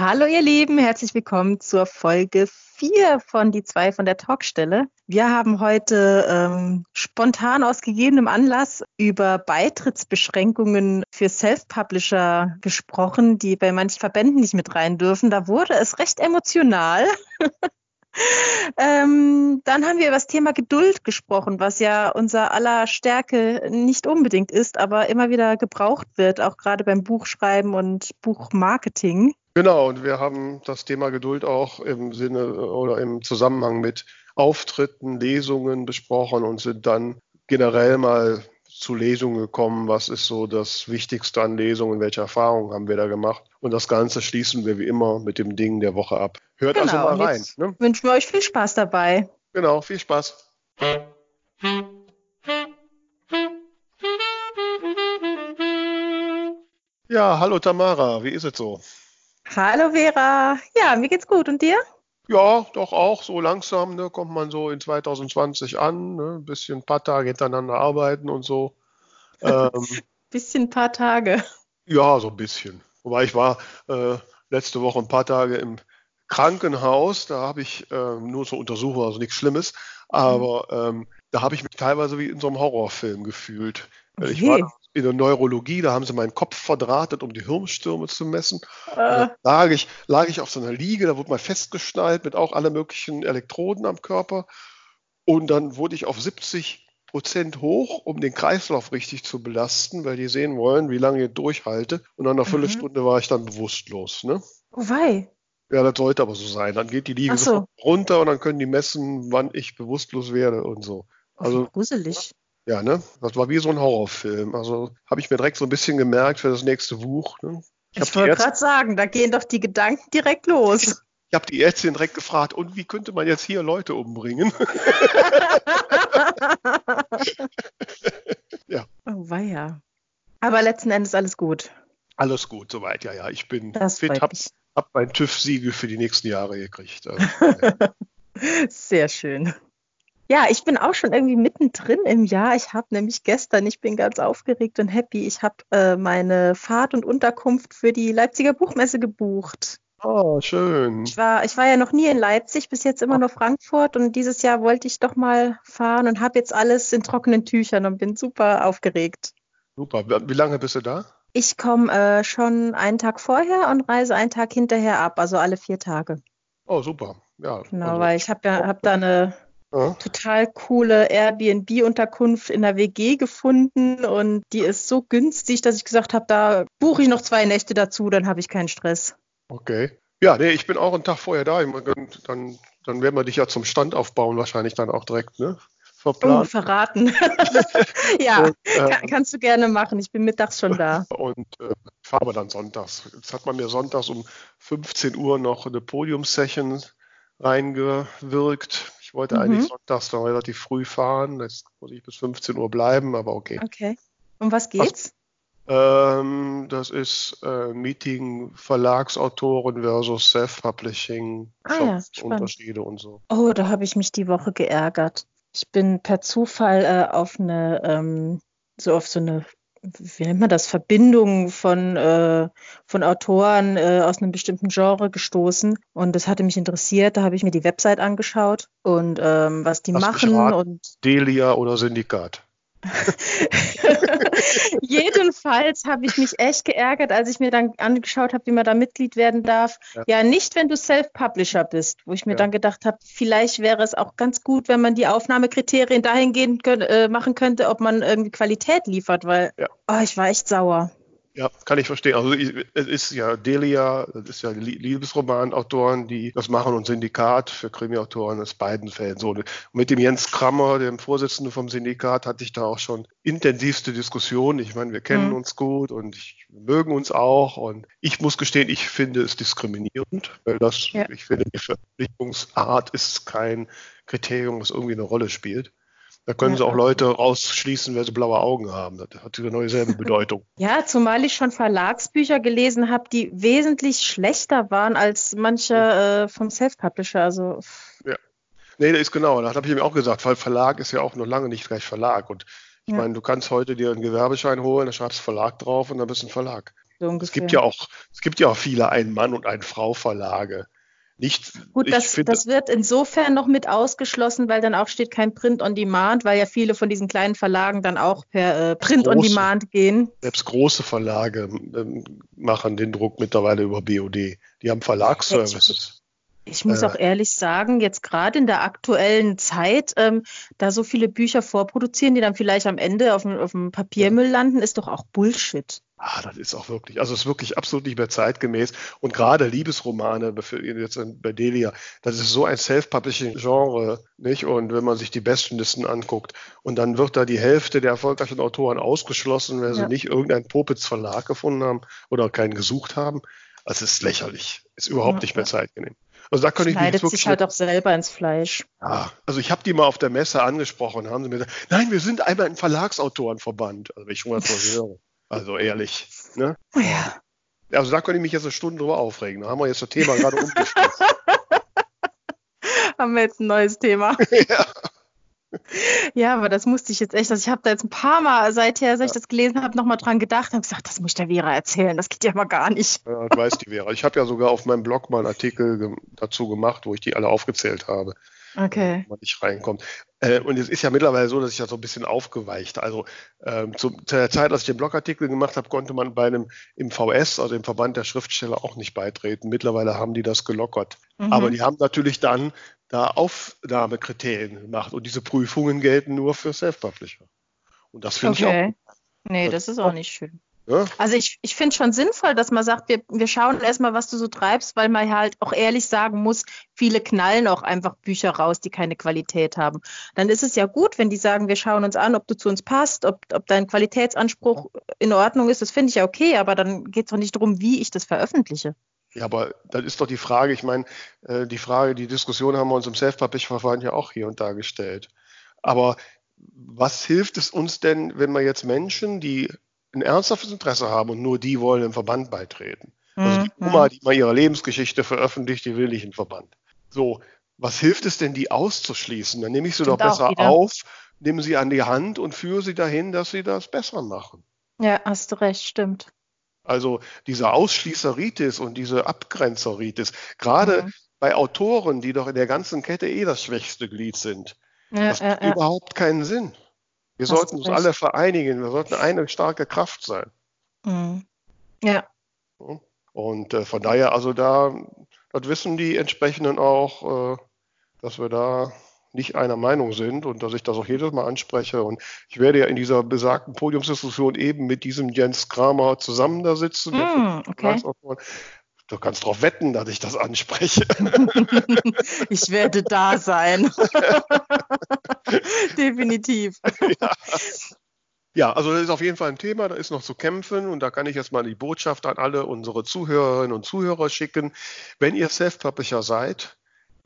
Hallo ihr Lieben, herzlich willkommen zur Folge 4 von Die zwei von der Talkstelle. Wir haben heute ähm, spontan aus gegebenem Anlass über Beitrittsbeschränkungen für Self-Publisher gesprochen, die bei manchen Verbänden nicht mit rein dürfen. Da wurde es recht emotional. ähm, dann haben wir über das Thema Geduld gesprochen, was ja unser aller Stärke nicht unbedingt ist, aber immer wieder gebraucht wird, auch gerade beim Buchschreiben und Buchmarketing. Genau, und wir haben das Thema Geduld auch im Sinne oder im Zusammenhang mit Auftritten, Lesungen besprochen und sind dann generell mal zu Lesungen gekommen. Was ist so das Wichtigste an Lesungen? Welche Erfahrungen haben wir da gemacht? Und das Ganze schließen wir wie immer mit dem Ding der Woche ab. Hört also genau, also mal rein. Ne? Wünschen wir euch viel Spaß dabei. Genau, viel Spaß. Ja, hallo Tamara, wie ist es so? Hallo Vera. Ja, mir geht's gut. Und dir? Ja, doch auch. So langsam ne, kommt man so in 2020 an. Ne, ein bisschen ein paar Tage hintereinander arbeiten und so. Ähm, bisschen paar Tage. Ja, so ein bisschen. Wobei ich war äh, letzte Woche ein paar Tage im Krankenhaus. Da habe ich äh, nur zur Untersuchung, also nichts Schlimmes. Aber mhm. ähm, da habe ich mich teilweise wie in so einem Horrorfilm gefühlt. Okay. Ich war in der Neurologie, da haben sie meinen Kopf verdrahtet, um die Hirnstürme zu messen. Äh. lag, ich, lag ich auf so einer Liege, da wurde mal festgeschnallt mit auch alle möglichen Elektroden am Körper. Und dann wurde ich auf 70 Prozent hoch, um den Kreislauf richtig zu belasten, weil die sehen wollen, wie lange ich durchhalte. Und nach einer mhm. Viertelstunde war ich dann bewusstlos. Ne? Oh wei. Ja, das sollte aber so sein. Dann geht die Liege so. runter und dann können die messen, wann ich bewusstlos werde und so. Also gruselig. Ja, ne? Das war wie so ein Horrorfilm. Also habe ich mir direkt so ein bisschen gemerkt für das nächste Buch. Ne? Ich, ich wollte gerade sagen, da gehen doch die Gedanken direkt los. Ich habe die Ärztin direkt gefragt, und wie könnte man jetzt hier Leute umbringen? ja. Oh weia. Aber letzten Endes alles gut. Alles gut, soweit, ja, ja. Ich bin das fit, habe hab mein TÜV-Siegel für die nächsten Jahre gekriegt. Also, ja. Sehr schön. Ja, ich bin auch schon irgendwie mittendrin im Jahr. Ich habe nämlich gestern, ich bin ganz aufgeregt und happy, ich habe äh, meine Fahrt und Unterkunft für die Leipziger Buchmesse gebucht. Oh, schön. Ich war, ich war ja noch nie in Leipzig, bis jetzt immer nur Frankfurt und dieses Jahr wollte ich doch mal fahren und habe jetzt alles in trockenen Tüchern und bin super aufgeregt. Super. Wie lange bist du da? Ich komme äh, schon einen Tag vorher und reise einen Tag hinterher ab, also alle vier Tage. Oh, super. Ja. Genau, also, weil ich habe ja hab da eine ja. total coole Airbnb-Unterkunft in der WG gefunden und die ist so günstig, dass ich gesagt habe, da buche ich noch zwei Nächte dazu, dann habe ich keinen Stress. Okay. Ja, nee, ich bin auch einen Tag vorher da. Dann, dann werden wir dich ja zum Stand aufbauen, wahrscheinlich dann auch direkt, ne? Verplant. Oh, verraten. ja, und, äh, kann, kannst du gerne machen. Ich bin mittags schon da. Und äh, fahre dann sonntags. Jetzt hat man mir sonntags um 15 Uhr noch eine Podium-Session reingewirkt ich wollte mhm. eigentlich sonntags noch relativ früh fahren. Jetzt muss ich bis 15 Uhr bleiben, aber okay. Okay. Um was geht's? Was, ähm, das ist äh, Meeting Verlagsautoren versus Self-Publishing, ah, ja, Unterschiede und so. Oh, da habe ich mich die Woche geärgert. Ich bin per Zufall äh, auf eine ähm, so auf so eine wie nennt man das, Verbindungen von, äh, von Autoren äh, aus einem bestimmten Genre gestoßen. Und das hatte mich interessiert. Da habe ich mir die Website angeschaut und ähm, was die Hast machen. Und Delia oder Syndikat? Jedenfalls habe ich mich echt geärgert, als ich mir dann angeschaut habe, wie man da Mitglied werden darf. Ja, ja nicht, wenn du Self-Publisher bist, wo ich mir ja. dann gedacht habe, vielleicht wäre es auch ganz gut, wenn man die Aufnahmekriterien dahingehend äh, machen könnte, ob man irgendwie Qualität liefert, weil ja. oh, ich war echt sauer. Ja, kann ich verstehen. Also es ist ja Delia, das ist ja Liebesromanautoren, die das machen und Syndikat für Krimiautoren aus beiden Fällen so. Mit dem Jens Krammer, dem Vorsitzenden vom Syndikat, hatte ich da auch schon intensivste Diskussionen. Ich meine, wir kennen mhm. uns gut und ich, wir mögen uns auch. Und ich muss gestehen, ich finde es diskriminierend, weil das, ja. ich finde, die Verpflichtungsart ist kein Kriterium, was irgendwie eine Rolle spielt. Da können ja. sie auch Leute rausschließen, wer sie blaue Augen haben. Das hat genau dieselbe Bedeutung. Ja, zumal ich schon Verlagsbücher gelesen habe, die wesentlich schlechter waren als manche äh, vom Self-Publisher. Also. Ja. Nee, das ist genau. Das habe ich ihm auch gesagt, weil Verlag ist ja auch noch lange nicht gleich Verlag. Und ich ja. meine, du kannst heute dir einen Gewerbeschein holen, da schreibst Verlag drauf und dann bist du ein Verlag. So es gibt ja auch, es gibt ja auch viele Ein-Mann- und Ein-Frau-Verlage. Nicht, Gut, das, finde, das wird insofern noch mit ausgeschlossen, weil dann auch steht kein Print on Demand, weil ja viele von diesen kleinen Verlagen dann auch per äh, Print große, on Demand gehen. Selbst große Verlage äh, machen den Druck mittlerweile über BOD. Die haben Verlagsservices. Ich muss äh, auch ehrlich sagen, jetzt gerade in der aktuellen Zeit, ähm, da so viele Bücher vorproduzieren, die dann vielleicht am Ende auf dem, auf dem Papiermüll ja. landen, ist doch auch Bullshit. Ah, das ist auch wirklich, also es ist wirklich absolut nicht mehr zeitgemäß. Und gerade Liebesromane jetzt bei Delia, das ist so ein Self-Publishing-Genre, nicht? Und wenn man sich die Bestenlisten anguckt und dann wird da die Hälfte der erfolgreichen Autoren ausgeschlossen, wenn ja. sie nicht irgendeinen Popitz-Verlag gefunden haben oder keinen gesucht haben. Das ist lächerlich. Ist überhaupt ja, nicht mehr zeitgenehm. Also da kann ich mich sich halt auch selber ins Fleisch. Ja, also ich habe die mal auf der Messe angesprochen, haben sie mir gesagt, nein, wir sind einmal ein Verlagsautorenverband. Also wenn ich schon mal höre. Also ehrlich. Ne? Oh ja. Also da könnte ich mich jetzt eine Stunde drüber aufregen. Da haben wir jetzt das Thema gerade umgestellt. haben wir jetzt ein neues Thema. ja. Ja, aber das musste ich jetzt echt. Also ich habe da jetzt ein paar Mal seither, seit ich das gelesen habe, nochmal dran gedacht und gesagt, das muss ich der Vera erzählen. Das geht ja mal gar nicht. Ja, das weiß die Vera. Ich habe ja sogar auf meinem Blog mal einen Artikel ge dazu gemacht, wo ich die alle aufgezählt habe. Okay. Wo man nicht reinkommt. Äh, und es ist ja mittlerweile so, dass ich ja so ein bisschen aufgeweicht. Also ähm, zu, zu, der Zeit, als ich den Blogartikel gemacht habe, konnte man bei einem im VS, also im Verband der Schriftsteller, auch nicht beitreten. Mittlerweile haben die das gelockert. Mhm. Aber die haben natürlich dann da Aufnahmekriterien gemacht und diese Prüfungen gelten nur für Self-Publisher. Und das finde okay. ich auch. Nee, das ist auch nicht schön. Ja? Also ich, ich finde schon sinnvoll, dass man sagt, wir, wir schauen erstmal, was du so treibst, weil man halt auch ehrlich sagen muss, viele knallen auch einfach Bücher raus, die keine Qualität haben. Dann ist es ja gut, wenn die sagen, wir schauen uns an, ob du zu uns passt, ob, ob dein Qualitätsanspruch in Ordnung ist. Das finde ich ja okay, aber dann geht es doch nicht darum, wie ich das veröffentliche. Ja, aber das ist doch die Frage, ich meine, äh, die Frage, die Diskussion haben wir uns im Self-Publish-Verfahren ja auch hier und da gestellt. Aber was hilft es uns denn, wenn wir jetzt Menschen, die ein ernsthaftes Interesse haben und nur die wollen im Verband beitreten? Also die mhm. Oma, die mal ihre Lebensgeschichte veröffentlicht, die will nicht im Verband. So, was hilft es denn, die auszuschließen? Dann nehme ich sie Stimmt doch besser auf, nehme sie an die Hand und führe sie dahin, dass sie das besser machen. Ja, hast du recht, stimmt. Also dieser Ausschließeritis und diese Abgrenzeritis, gerade mhm. bei Autoren, die doch in der ganzen Kette eh das schwächste Glied sind, ja, das macht ja, überhaupt keinen Sinn. Wir Hast sollten uns alle vereinigen, wir sollten eine starke Kraft sein. Mhm. Ja. Und äh, von daher, also da, das wissen die entsprechenden auch, äh, dass wir da nicht einer Meinung sind und dass ich das auch jedes Mal anspreche. Und ich werde ja in dieser besagten Podiumsdiskussion eben mit diesem Jens Kramer zusammen da sitzen. Mm, okay. Du kannst darauf wetten, dass ich das anspreche. ich werde da sein. Definitiv. Ja. ja. also das ist auf jeden Fall ein Thema, da ist noch zu kämpfen und da kann ich jetzt mal die Botschaft an alle unsere Zuhörerinnen und Zuhörer schicken. Wenn ihr Self-Publisher seid,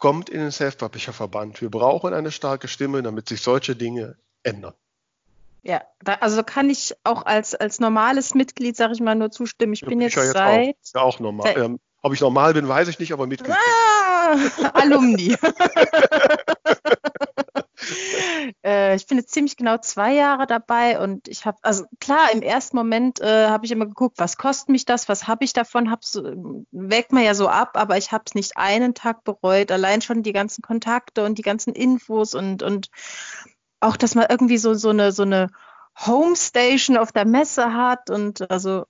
kommt in den Self-Publisher-Verband. Wir brauchen eine starke Stimme, damit sich solche Dinge ändern. Ja, da, also kann ich auch als, als normales Mitglied, sage ich mal, nur zustimmen. Ich ja, bin jetzt, jetzt seit... Auch, ja, auch normal. Ähm, ob ich normal bin, weiß ich nicht, aber Mitglied. Ah, Alumni. äh, ich bin jetzt ziemlich genau zwei Jahre dabei und ich habe, also klar, im ersten Moment äh, habe ich immer geguckt, was kostet mich das, was habe ich davon, hab's, wägt man ja so ab, aber ich habe es nicht einen Tag bereut, allein schon die ganzen Kontakte und die ganzen Infos und, und auch, dass man irgendwie so, so eine, so eine Homestation auf der Messe hat und also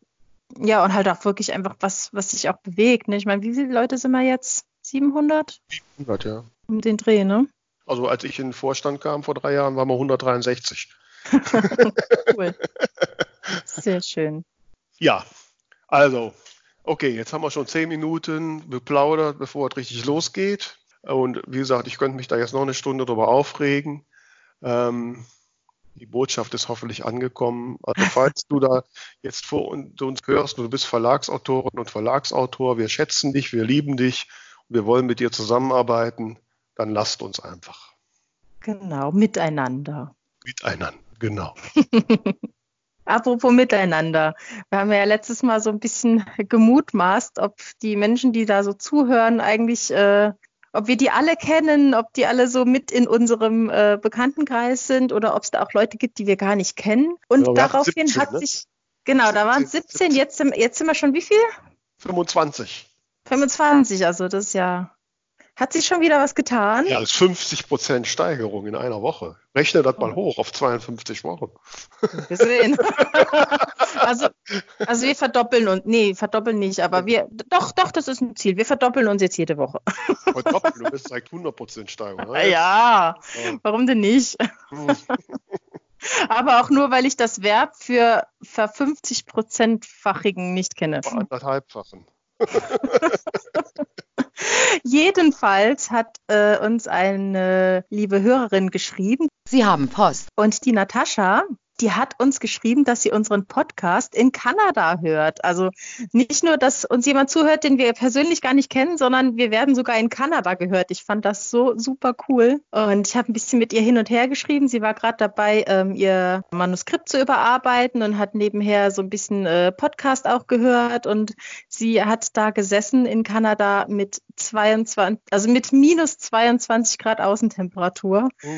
ja, und halt auch wirklich einfach was, was sich auch bewegt. Ne? Ich meine, wie viele Leute sind wir jetzt? 700? 700, ja. Um den Dreh, ne? Also als ich in den Vorstand kam vor drei Jahren, waren wir 163. cool. Sehr schön. Ja, also, okay, jetzt haben wir schon zehn Minuten beplaudert, bevor es richtig losgeht. Und wie gesagt, ich könnte mich da jetzt noch eine Stunde drüber aufregen. Ähm, die Botschaft ist hoffentlich angekommen. Also falls du da jetzt vor uns hörst, du bist Verlagsautorin und Verlagsautor, wir schätzen dich, wir lieben dich, wir wollen mit dir zusammenarbeiten dann lasst uns einfach. Genau, miteinander. Miteinander, genau. Apropos miteinander. Wir haben ja letztes Mal so ein bisschen gemutmaßt, ob die Menschen, die da so zuhören, eigentlich, äh, ob wir die alle kennen, ob die alle so mit in unserem äh, Bekanntenkreis sind oder ob es da auch Leute gibt, die wir gar nicht kennen. Und ja, daraufhin 17, hat ne? sich Genau, da waren es 17, jetzt sind, jetzt sind wir schon wie viel? 25. 25, also das ist ja. Hat sich schon wieder was getan? Ja, das ist 50 Prozent Steigerung in einer Woche. Rechne das mal hoch auf 52 Wochen. Wir sehen. also, also wir verdoppeln und nee, verdoppeln nicht, aber wir doch, doch, das ist ein Ziel. Wir verdoppeln uns jetzt jede Woche. Verdoppeln, du bist seit 100 Prozent Steigerung. Ne? Ja, warum denn nicht? aber auch nur, weil ich das Verb für ver 50 Prozentfachigen nicht kenne. Anderthalbfachen. Jedenfalls hat äh, uns eine liebe Hörerin geschrieben. Sie haben Post. Und die Natascha, die hat uns geschrieben, dass sie unseren Podcast in Kanada hört. Also nicht nur, dass uns jemand zuhört, den wir persönlich gar nicht kennen, sondern wir werden sogar in Kanada gehört. Ich fand das so super cool. Und ich habe ein bisschen mit ihr hin und her geschrieben. Sie war gerade dabei, ähm, ihr Manuskript zu überarbeiten und hat nebenher so ein bisschen äh, Podcast auch gehört. Und sie hat da gesessen in Kanada mit 22, also mit minus 22 Grad Außentemperatur. Oh.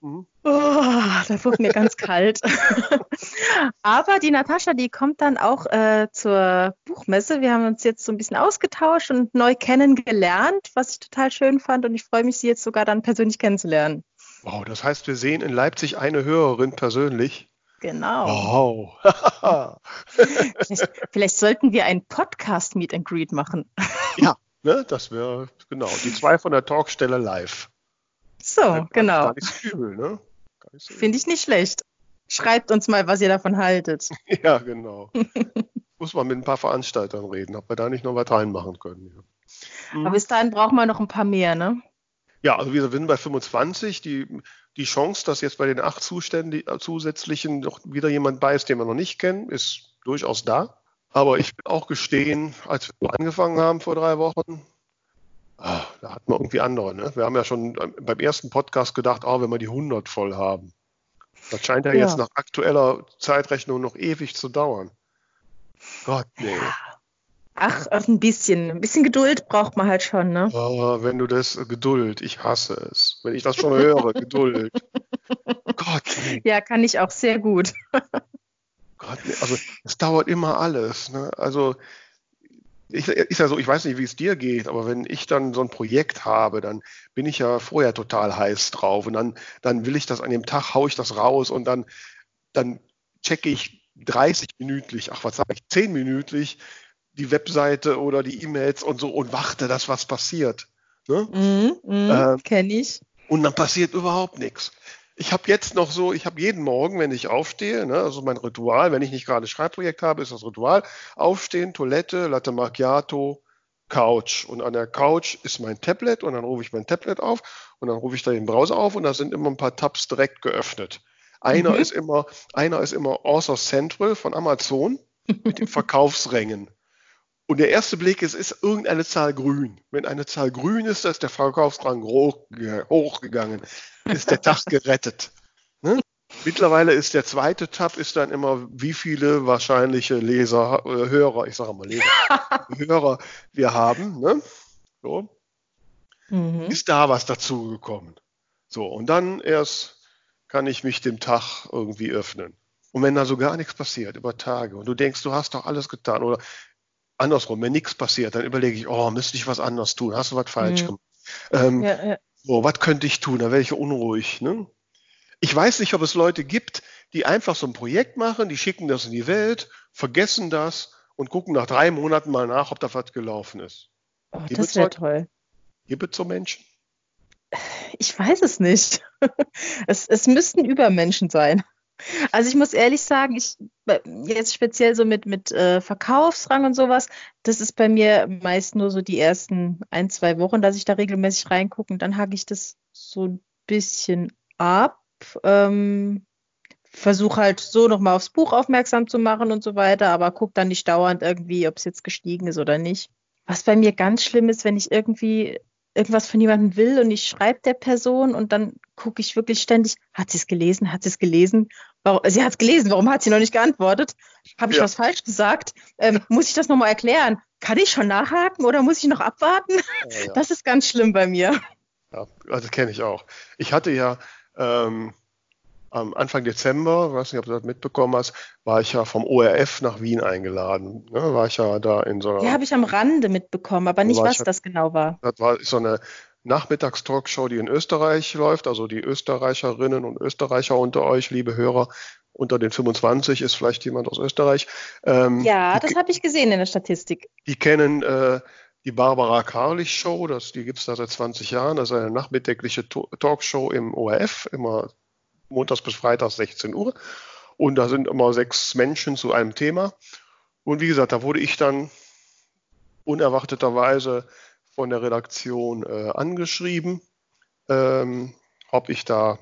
Mhm. Oh, da wurde mir ganz kalt. Aber die Natascha, die kommt dann auch äh, zur Buchmesse. Wir haben uns jetzt so ein bisschen ausgetauscht und neu kennengelernt, was ich total schön fand. Und ich freue mich, sie jetzt sogar dann persönlich kennenzulernen. Wow, das heißt, wir sehen in Leipzig eine Hörerin persönlich. Genau. Wow. vielleicht, vielleicht, sollten wir ein Podcast-Meet and Greet machen. ja, ne, das wäre genau. Die zwei von der Talkstelle live. So, ja, genau. Gar nicht so übel, ne? So Finde ich nicht schlecht. Schreibt uns mal, was ihr davon haltet. ja, genau. Muss man mit ein paar Veranstaltern reden, ob wir da nicht noch was reinmachen können. Ja. Aber bis dahin brauchen wir noch ein paar mehr, ne? Ja, also wir sind bei 25. Die, die Chance, dass jetzt bei den acht Zuständen, äh, zusätzlichen noch wieder jemand bei ist, den wir noch nicht kennen, ist durchaus da. Aber ich will auch gestehen, als wir angefangen haben vor drei Wochen, Ah, da hatten wir irgendwie andere. Ne? Wir haben ja schon beim ersten Podcast gedacht, oh, wenn wir die 100 voll haben. Das scheint ja, ja. jetzt nach aktueller Zeitrechnung noch ewig zu dauern. Gott, nee. Ach, ein bisschen. Ein bisschen Geduld braucht man halt schon, ne? Oh, wenn du das, Geduld, ich hasse es. Wenn ich das schon höre, Geduld. Gott. Nee. Ja, kann ich auch sehr gut. Gott, nee. also es dauert immer alles. Ne? Also ich, ist ja so, ich weiß nicht, wie es dir geht, aber wenn ich dann so ein Projekt habe, dann bin ich ja vorher total heiß drauf und dann, dann will ich das an dem Tag, haue ich das raus und dann, dann checke ich 30 minütlich, ach was sage ich, 10 minütlich die Webseite oder die E-Mails und so und warte, dass was passiert. Ne? Mm, mm, äh, Kenne ich. Und dann passiert überhaupt nichts. Ich habe jetzt noch so, ich habe jeden Morgen, wenn ich aufstehe, ne, also mein Ritual, wenn ich nicht gerade Schreibprojekt habe, ist das Ritual, aufstehen, Toilette, Latte Macchiato, Couch. Und an der Couch ist mein Tablet und dann rufe ich mein Tablet auf und dann rufe ich da den Browser auf und da sind immer ein paar Tabs direkt geöffnet. Einer mhm. ist immer, einer ist immer Author Central von Amazon mit den Verkaufsrängen. Und der erste Blick ist, ist irgendeine Zahl grün. Wenn eine Zahl grün ist, dann ist der Verkaufsrang hochgegangen, ist der Tag gerettet. Ne? Mittlerweile ist der zweite Tab ist dann immer, wie viele wahrscheinliche Leser, äh, Hörer, ich sage mal Leser, Hörer wir haben. Ne? So. Mhm. Ist da was dazugekommen? So, und dann erst kann ich mich dem Tag irgendwie öffnen. Und wenn da so gar nichts passiert über Tage und du denkst, du hast doch alles getan oder andersrum, wenn nichts passiert, dann überlege ich, oh, müsste ich was anderes tun, hast du was falsch mhm. gemacht? Ähm, ja, ja. So, was könnte ich tun? Da werde ich unruhig. Ne? Ich weiß nicht, ob es Leute gibt, die einfach so ein Projekt machen, die schicken das in die Welt, vergessen das und gucken nach drei Monaten mal nach, ob da was gelaufen ist. Oh, das wäre toll. Gibt es so Menschen? Ich weiß es nicht. es, es müssten Übermenschen sein. Also ich muss ehrlich sagen, ich jetzt speziell so mit, mit äh, Verkaufsrang und sowas, das ist bei mir meist nur so die ersten ein, zwei Wochen, dass ich da regelmäßig reingucke und dann hake ich das so ein bisschen ab. Ähm, Versuche halt so nochmal aufs Buch aufmerksam zu machen und so weiter, aber gucke dann nicht dauernd irgendwie, ob es jetzt gestiegen ist oder nicht. Was bei mir ganz schlimm ist, wenn ich irgendwie irgendwas von jemandem will und ich schreibe der Person und dann gucke ich wirklich ständig, hat sie es gelesen, hat sie es gelesen? Warum, sie hat es gelesen, warum hat sie noch nicht geantwortet? Habe ich ja. was falsch gesagt? Ähm, muss ich das nochmal erklären? Kann ich schon nachhaken oder muss ich noch abwarten? Ja, ja. Das ist ganz schlimm bei mir. Ja, also kenne ich auch. Ich hatte ja ähm, am Anfang Dezember, weiß nicht, ob du das mitbekommen hast, war ich ja vom ORF nach Wien eingeladen. Ne? War ich ja da in so einer. Ja, habe ich am Rande mitbekommen, aber nicht, was ja, das genau war. Das war so eine Nachmittagstalkshow, die in Österreich läuft. Also die Österreicherinnen und Österreicher unter euch, liebe Hörer, unter den 25 ist vielleicht jemand aus Österreich. Ähm, ja, das habe ich gesehen in der Statistik. Die kennen äh, die Barbara Karlich Show, das, die gibt es da seit 20 Jahren. Das ist eine nachmittägliche Talkshow im ORF, immer montags bis freitags 16 Uhr. Und da sind immer sechs Menschen zu einem Thema. Und wie gesagt, da wurde ich dann unerwarteterweise von der Redaktion äh, angeschrieben, ähm, ob ich da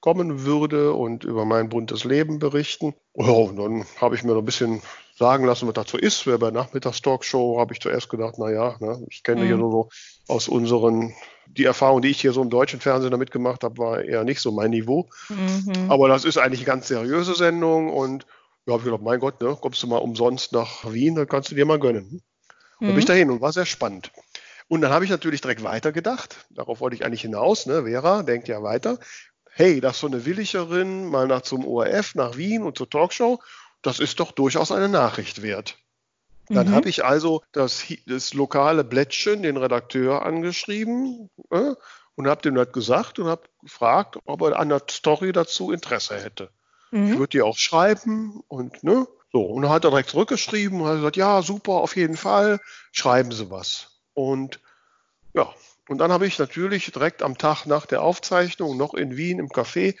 kommen würde und über mein buntes Leben berichten. Ja, und dann habe ich mir noch ein bisschen sagen lassen, was dazu ist. Bei der Nachmittagstalkshow habe ich zuerst gedacht, naja, ne, ich kenne mhm. hier nur so aus unseren, die Erfahrung, die ich hier so im deutschen Fernsehen damit gemacht habe, war eher nicht so mein Niveau. Mhm. Aber das ist eigentlich eine ganz seriöse Sendung und ja, habe ich gedacht, mein Gott, ne, kommst du mal umsonst nach Wien, dann kannst du dir mal gönnen. Mhm. Und bin ich dahin und war sehr spannend. Und dann habe ich natürlich direkt weitergedacht. Darauf wollte ich eigentlich hinaus. Ne? Vera denkt ja weiter. Hey, das ist so eine Willicherin mal nach zum ORF, nach Wien und zur Talkshow. Das ist doch durchaus eine Nachricht wert. Dann mhm. habe ich also das, das, lokale Blättchen, den Redakteur angeschrieben äh, und habe dem das gesagt und habe gefragt, ob er an der Story dazu Interesse hätte. Mhm. Ich würde die auch schreiben und ne, so. Und dann hat er direkt zurückgeschrieben und hat gesagt, ja, super, auf jeden Fall, schreiben Sie was. Und ja, und dann habe ich natürlich direkt am Tag nach der Aufzeichnung noch in Wien im Café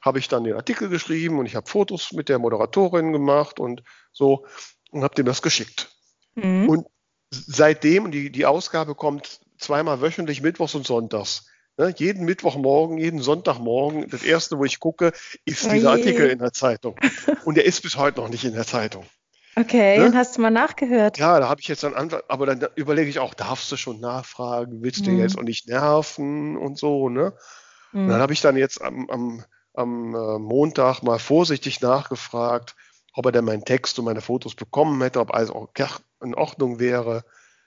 habe ich dann den Artikel geschrieben und ich habe Fotos mit der Moderatorin gemacht und so und habe dem das geschickt. Mhm. Und seitdem, die, die Ausgabe kommt zweimal wöchentlich, mittwochs und sonntags. Ne, jeden Mittwochmorgen, jeden Sonntagmorgen, das erste, wo ich gucke, ist oh dieser Artikel in der Zeitung. Und der ist bis heute noch nicht in der Zeitung. Okay, ne? und hast du mal nachgehört? Ja, da habe ich jetzt dann Antwort, aber dann überlege ich auch, darfst du schon nachfragen, willst du mhm. jetzt auch nicht nerven und so, ne? Mhm. Und dann habe ich dann jetzt am, am, am äh, Montag mal vorsichtig nachgefragt, ob er denn meinen Text und meine Fotos bekommen hätte, ob alles auch in Ordnung wäre.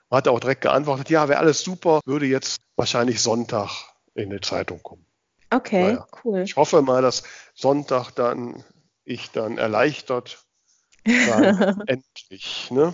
Man hat auch direkt geantwortet, ja, wäre alles super, würde jetzt wahrscheinlich Sonntag in die Zeitung kommen. Okay, naja, cool. Ich hoffe mal, dass Sonntag dann ich dann erleichtert endlich, ne?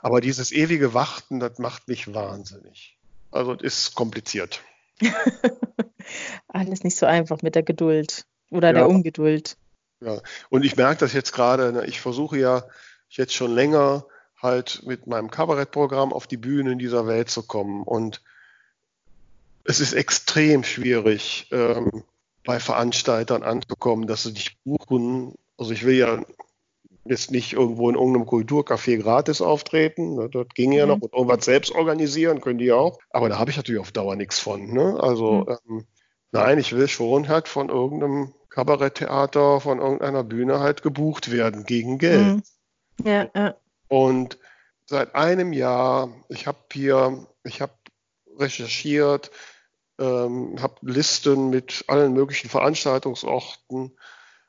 Aber dieses ewige Warten, das macht mich wahnsinnig. Also es ist kompliziert. Alles nicht so einfach mit der Geduld oder ja. der Ungeduld. Ja, und ich merke das jetzt gerade, ne? ich versuche ja jetzt schon länger halt mit meinem Kabarettprogramm auf die Bühne in dieser Welt zu kommen. Und es ist extrem schwierig, ähm, bei Veranstaltern anzukommen, dass sie dich buchen. Also ich will ja jetzt nicht irgendwo in irgendeinem Kulturcafé gratis auftreten. Ne? Das ging ja mhm. noch und irgendwas selbst organisieren können die auch. Aber da habe ich natürlich auf Dauer nichts von. Ne? Also mhm. ähm, nein, ich will schon halt von irgendeinem Kabaretttheater, von irgendeiner Bühne halt gebucht werden gegen Geld. Mhm. Ja, ja. Und seit einem Jahr, ich habe hier, ich habe recherchiert, ähm, habe Listen mit allen möglichen Veranstaltungsorten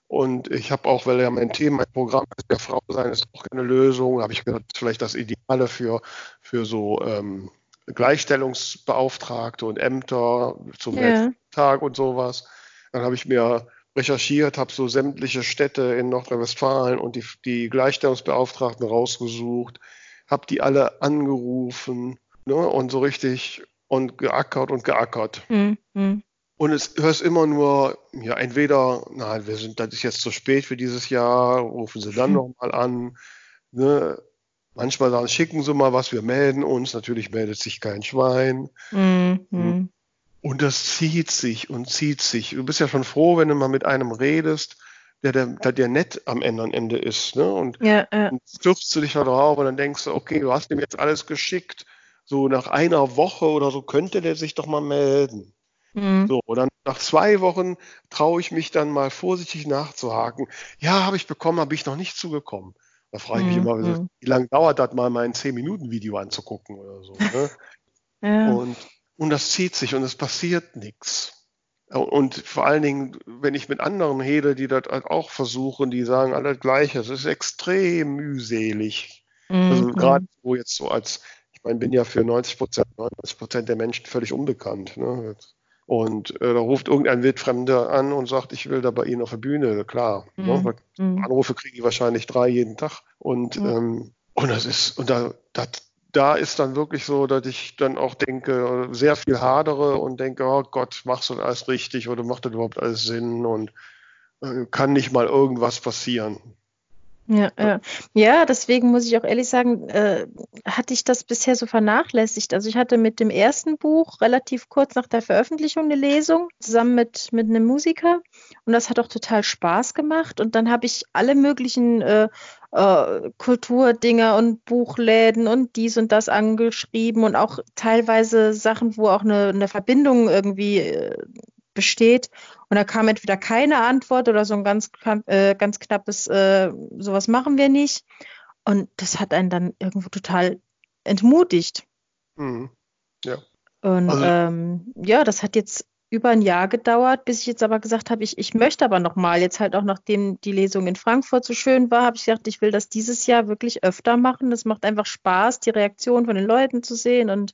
und ich habe auch, weil ja mein Thema, mein Programm ist, der Frau sein ist auch keine Lösung, habe ich gedacht, vielleicht das Ideale für, für so ähm, Gleichstellungsbeauftragte und Ämter zum ja. Tag und sowas. Dann habe ich mir recherchiert, habe so sämtliche Städte in Nordrhein-Westfalen und die, die Gleichstellungsbeauftragten rausgesucht, habe die alle angerufen ne, und so richtig und geackert und geackert. Mhm. Und es hörst immer nur, ja, entweder, na, wir sind, das ist jetzt zu spät für dieses Jahr, rufen Sie dann nochmal an. Ne? Manchmal sagen, schicken Sie mal was, wir melden uns. Natürlich meldet sich kein Schwein. Mhm. Und das zieht sich und zieht sich. Du bist ja schon froh, wenn du mal mit einem redest, der, der, der, nett am Ende ist. Ne? Und ja, ja. dann stürzt du dich da drauf und dann denkst du, okay, du hast ihm jetzt alles geschickt. So nach einer Woche oder so könnte der sich doch mal melden. Mhm. So, und dann nach zwei Wochen traue ich mich dann mal vorsichtig nachzuhaken. Ja, habe ich bekommen, habe ich noch nicht zugekommen. Da frage ich mich mhm. immer, wie, mhm. wie lange dauert das mal, mein 10-Minuten-Video anzugucken oder so. Ne? ja. und, und das zieht sich und es passiert nichts. Und vor allen Dingen, wenn ich mit anderen rede, die das halt auch versuchen, die sagen alle gleich, es ist extrem mühselig. Mhm. Also gerade wo jetzt so als, ich meine, bin ja für 90 Prozent, 90 Prozent der Menschen völlig unbekannt. Ne? Und äh, da ruft irgendein Wildfremder an und sagt, ich will da bei Ihnen auf der Bühne. Klar, mhm. ne? Mhm. Anrufe kriege ich wahrscheinlich drei jeden Tag. Und, mhm. ähm, und das ist, und da, das, da ist dann wirklich so, dass ich dann auch denke, sehr viel hadere und denke, oh Gott, machst du das alles richtig oder macht das überhaupt alles Sinn und äh, kann nicht mal irgendwas passieren. Ja, ja. ja, deswegen muss ich auch ehrlich sagen, äh, hatte ich das bisher so vernachlässigt. Also ich hatte mit dem ersten Buch relativ kurz nach der Veröffentlichung eine Lesung zusammen mit, mit einem Musiker und das hat auch total Spaß gemacht. Und dann habe ich alle möglichen äh, äh, Kulturdinge und Buchläden und dies und das angeschrieben und auch teilweise Sachen, wo auch eine, eine Verbindung irgendwie äh, besteht. Und da kam entweder keine Antwort oder so ein ganz, äh, ganz knappes, äh, sowas machen wir nicht. Und das hat einen dann irgendwo total entmutigt. Mhm. Ja. Und also, ähm, ja, das hat jetzt über ein Jahr gedauert, bis ich jetzt aber gesagt habe, ich, ich möchte aber nochmal, jetzt halt auch nachdem die Lesung in Frankfurt so schön war, habe ich gesagt, ich will das dieses Jahr wirklich öfter machen. Das macht einfach Spaß, die Reaktion von den Leuten zu sehen und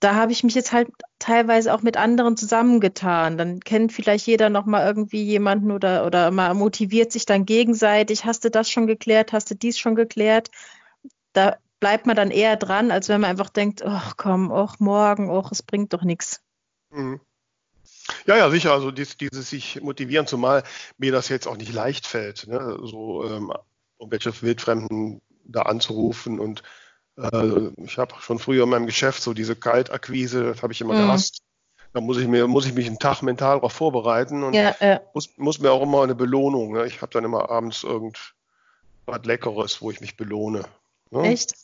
da habe ich mich jetzt halt teilweise auch mit anderen zusammengetan. Dann kennt vielleicht jeder noch mal irgendwie jemanden oder, oder mal motiviert sich dann gegenseitig. Hast du das schon geklärt? Hast du dies schon geklärt? Da bleibt man dann eher dran, als wenn man einfach denkt, ach komm, ach morgen, ach, es bringt doch nichts. Mhm. Ja, ja, sicher. Also dieses, dieses sich motivieren, zumal mir das jetzt auch nicht leicht fällt, ne? so ähm, irgendwelche Wildfremden da anzurufen und ich habe schon früher in meinem Geschäft so diese Kaltakquise, das habe ich immer mhm. gehasst. Da muss ich mir, muss ich mich einen Tag mental darauf vorbereiten und ja, ja. Muss, muss mir auch immer eine Belohnung. Ne? Ich habe dann immer abends irgendwas Leckeres, wo ich mich belohne. Ne? Echt?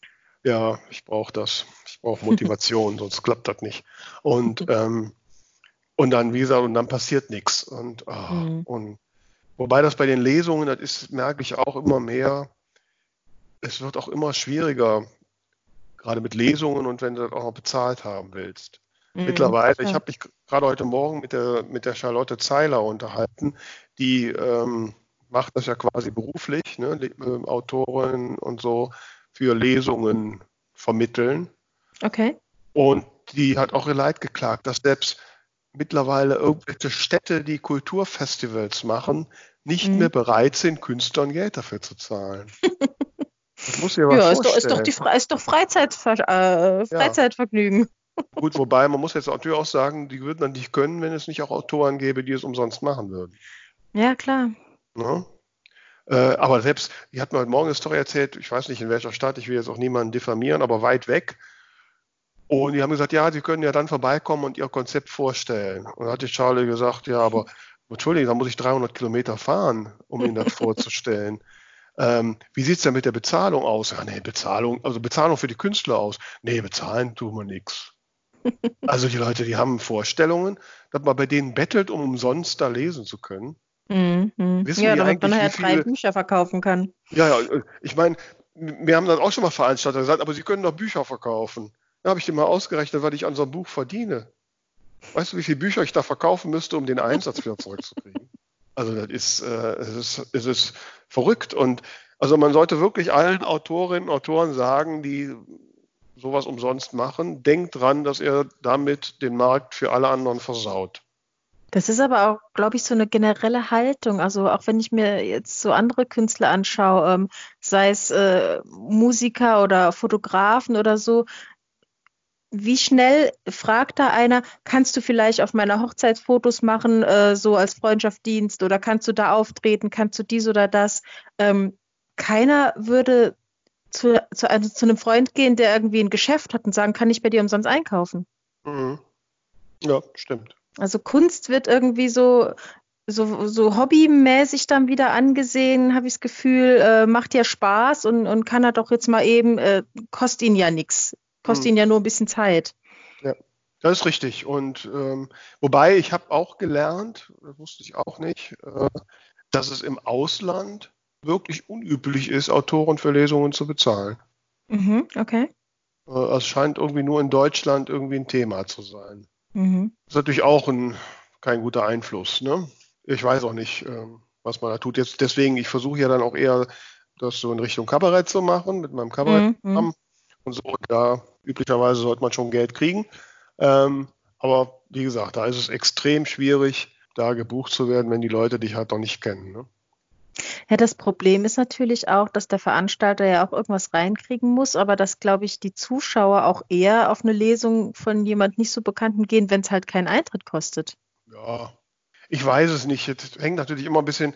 Ja, ich brauche das. Ich brauche Motivation, sonst klappt das nicht. Und, ähm, und dann, wie gesagt, und dann passiert nichts. Und, oh, mhm. und wobei das bei den Lesungen, das ist, merke ich auch immer mehr, es wird auch immer schwieriger, gerade mit Lesungen und wenn du das auch noch bezahlt haben willst. Mhm, Mittlerweile, ich habe mich gerade heute Morgen mit der, mit der Charlotte Zeiler unterhalten, die ähm, macht das ja quasi beruflich, ne, äh, Autorin und so, für Lesungen vermitteln. Okay. Und die hat auch ihr Leid geklagt, dass selbst mittlerweile irgendwelche Städte, die Kulturfestivals machen, nicht mhm. mehr bereit sind, Künstlern Geld dafür zu zahlen. Das muss ich aber ja, ist doch, ist doch, die, ist doch Freizeitver äh, Freizeitvergnügen. Ja. Gut, wobei man muss jetzt natürlich auch sagen, die würden dann nicht können, wenn es nicht auch Autoren gäbe, die es umsonst machen würden. Ja, klar. Ja? Ne? Äh, aber selbst, die hat mir heute Morgen eine Story erzählt, ich weiß nicht in welcher Stadt, ich will jetzt auch niemanden diffamieren, aber weit weg. Und die haben gesagt, ja, sie können ja dann vorbeikommen und ihr Konzept vorstellen. Und dann hat die Charlie gesagt, ja, aber Entschuldigung, da muss ich 300 Kilometer fahren, um Ihnen das vorzustellen. Ähm, wie sieht es denn mit der Bezahlung aus? Ja, nee, Bezahlung, also Bezahlung für die Künstler aus. Nee, bezahlen tun wir nichts. Also die Leute, die haben Vorstellungen, dass man bei denen bettelt, um umsonst da lesen zu können. Mhm. Wissen ja, damit man nachher drei Bücher verkaufen kann. Ja, ja, ich meine, wir haben dann auch schon mal Veranstalter gesagt, aber sie können doch Bücher verkaufen. Da habe ich dir mal ausgerechnet, was ich an so einem Buch verdiene. Weißt du, wie viele Bücher ich da verkaufen müsste, um den Einsatz wieder zurückzukriegen? Also das ist, äh, es ist, es ist verrückt. Und also man sollte wirklich allen Autorinnen und Autoren sagen, die sowas umsonst machen, denkt dran, dass ihr damit den Markt für alle anderen versaut. Das ist aber auch, glaube ich, so eine generelle Haltung. Also auch wenn ich mir jetzt so andere Künstler anschaue, ähm, sei es äh, Musiker oder Fotografen oder so, wie schnell fragt da einer, kannst du vielleicht auf meiner Hochzeit Fotos machen, äh, so als Freundschaftsdienst oder kannst du da auftreten, kannst du dies oder das? Ähm, keiner würde zu, zu, also zu, einem Freund gehen, der irgendwie ein Geschäft hat und sagen, kann ich bei dir umsonst einkaufen? Mhm. Ja, stimmt. Also Kunst wird irgendwie so, so, so hobbymäßig dann wieder angesehen, habe ich das Gefühl, äh, macht ja Spaß und, und kann er doch jetzt mal eben, äh, kostet ihn ja nichts. Kostet hm. ihn ja nur ein bisschen Zeit. Ja, das ist richtig. Und ähm, wobei ich habe auch gelernt, das wusste ich auch nicht, äh, dass es im Ausland wirklich unüblich ist, Autoren für Lesungen zu bezahlen. Mhm, okay. Äh, es scheint irgendwie nur in Deutschland irgendwie ein Thema zu sein. Mhm. Das ist natürlich auch ein, kein guter Einfluss. Ne? Ich weiß auch nicht, äh, was man da tut. Jetzt deswegen, ich versuche ja dann auch eher, das so in Richtung Kabarett zu machen mit meinem Kabarettprogramm. Mhm. Und so, da üblicherweise sollte man schon Geld kriegen. Ähm, aber wie gesagt, da ist es extrem schwierig, da gebucht zu werden, wenn die Leute dich halt noch nicht kennen. Ne? Ja, das Problem ist natürlich auch, dass der Veranstalter ja auch irgendwas reinkriegen muss, aber dass, glaube ich, die Zuschauer auch eher auf eine Lesung von jemand nicht so Bekannten gehen, wenn es halt keinen Eintritt kostet. Ja, ich weiß es nicht. Es hängt natürlich immer ein bisschen.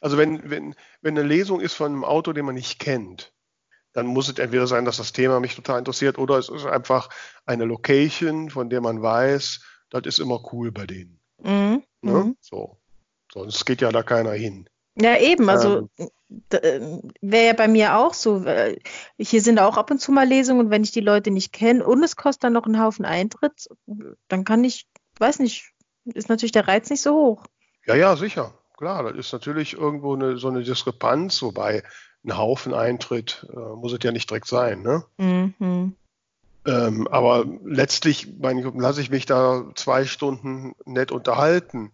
Also wenn, wenn, wenn eine Lesung ist von einem Autor, den man nicht kennt, dann muss es entweder sein, dass das Thema mich total interessiert, oder es ist einfach eine Location, von der man weiß, das ist immer cool bei denen. Mhm. Ne? Mhm. So. Sonst geht ja da keiner hin. Ja, eben. Also ähm, äh, wäre ja bei mir auch so. Hier sind auch ab und zu mal Lesungen, wenn ich die Leute nicht kenne und es kostet dann noch einen Haufen Eintritt, dann kann ich, weiß nicht, ist natürlich der Reiz nicht so hoch. Ja, ja, sicher. Klar, das ist natürlich irgendwo eine, so eine Diskrepanz, wobei ein Haufen Eintritt äh, muss es ja nicht direkt sein. Ne? Mhm. Ähm, aber letztlich lasse ich mich da zwei Stunden nett unterhalten.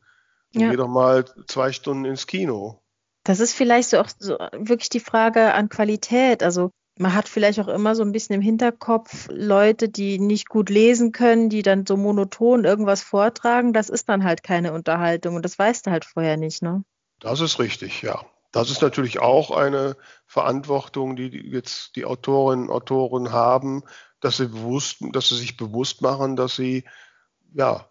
Ja. Geh doch mal zwei Stunden ins Kino. Das ist vielleicht so auch so wirklich die Frage an Qualität. Also man hat vielleicht auch immer so ein bisschen im Hinterkopf Leute, die nicht gut lesen können, die dann so monoton irgendwas vortragen. Das ist dann halt keine Unterhaltung und das weißt du halt vorher nicht, ne? Das ist richtig, ja. Das ist natürlich auch eine Verantwortung, die jetzt die Autorinnen und Autoren haben, dass sie bewusst, dass sie sich bewusst machen, dass sie ja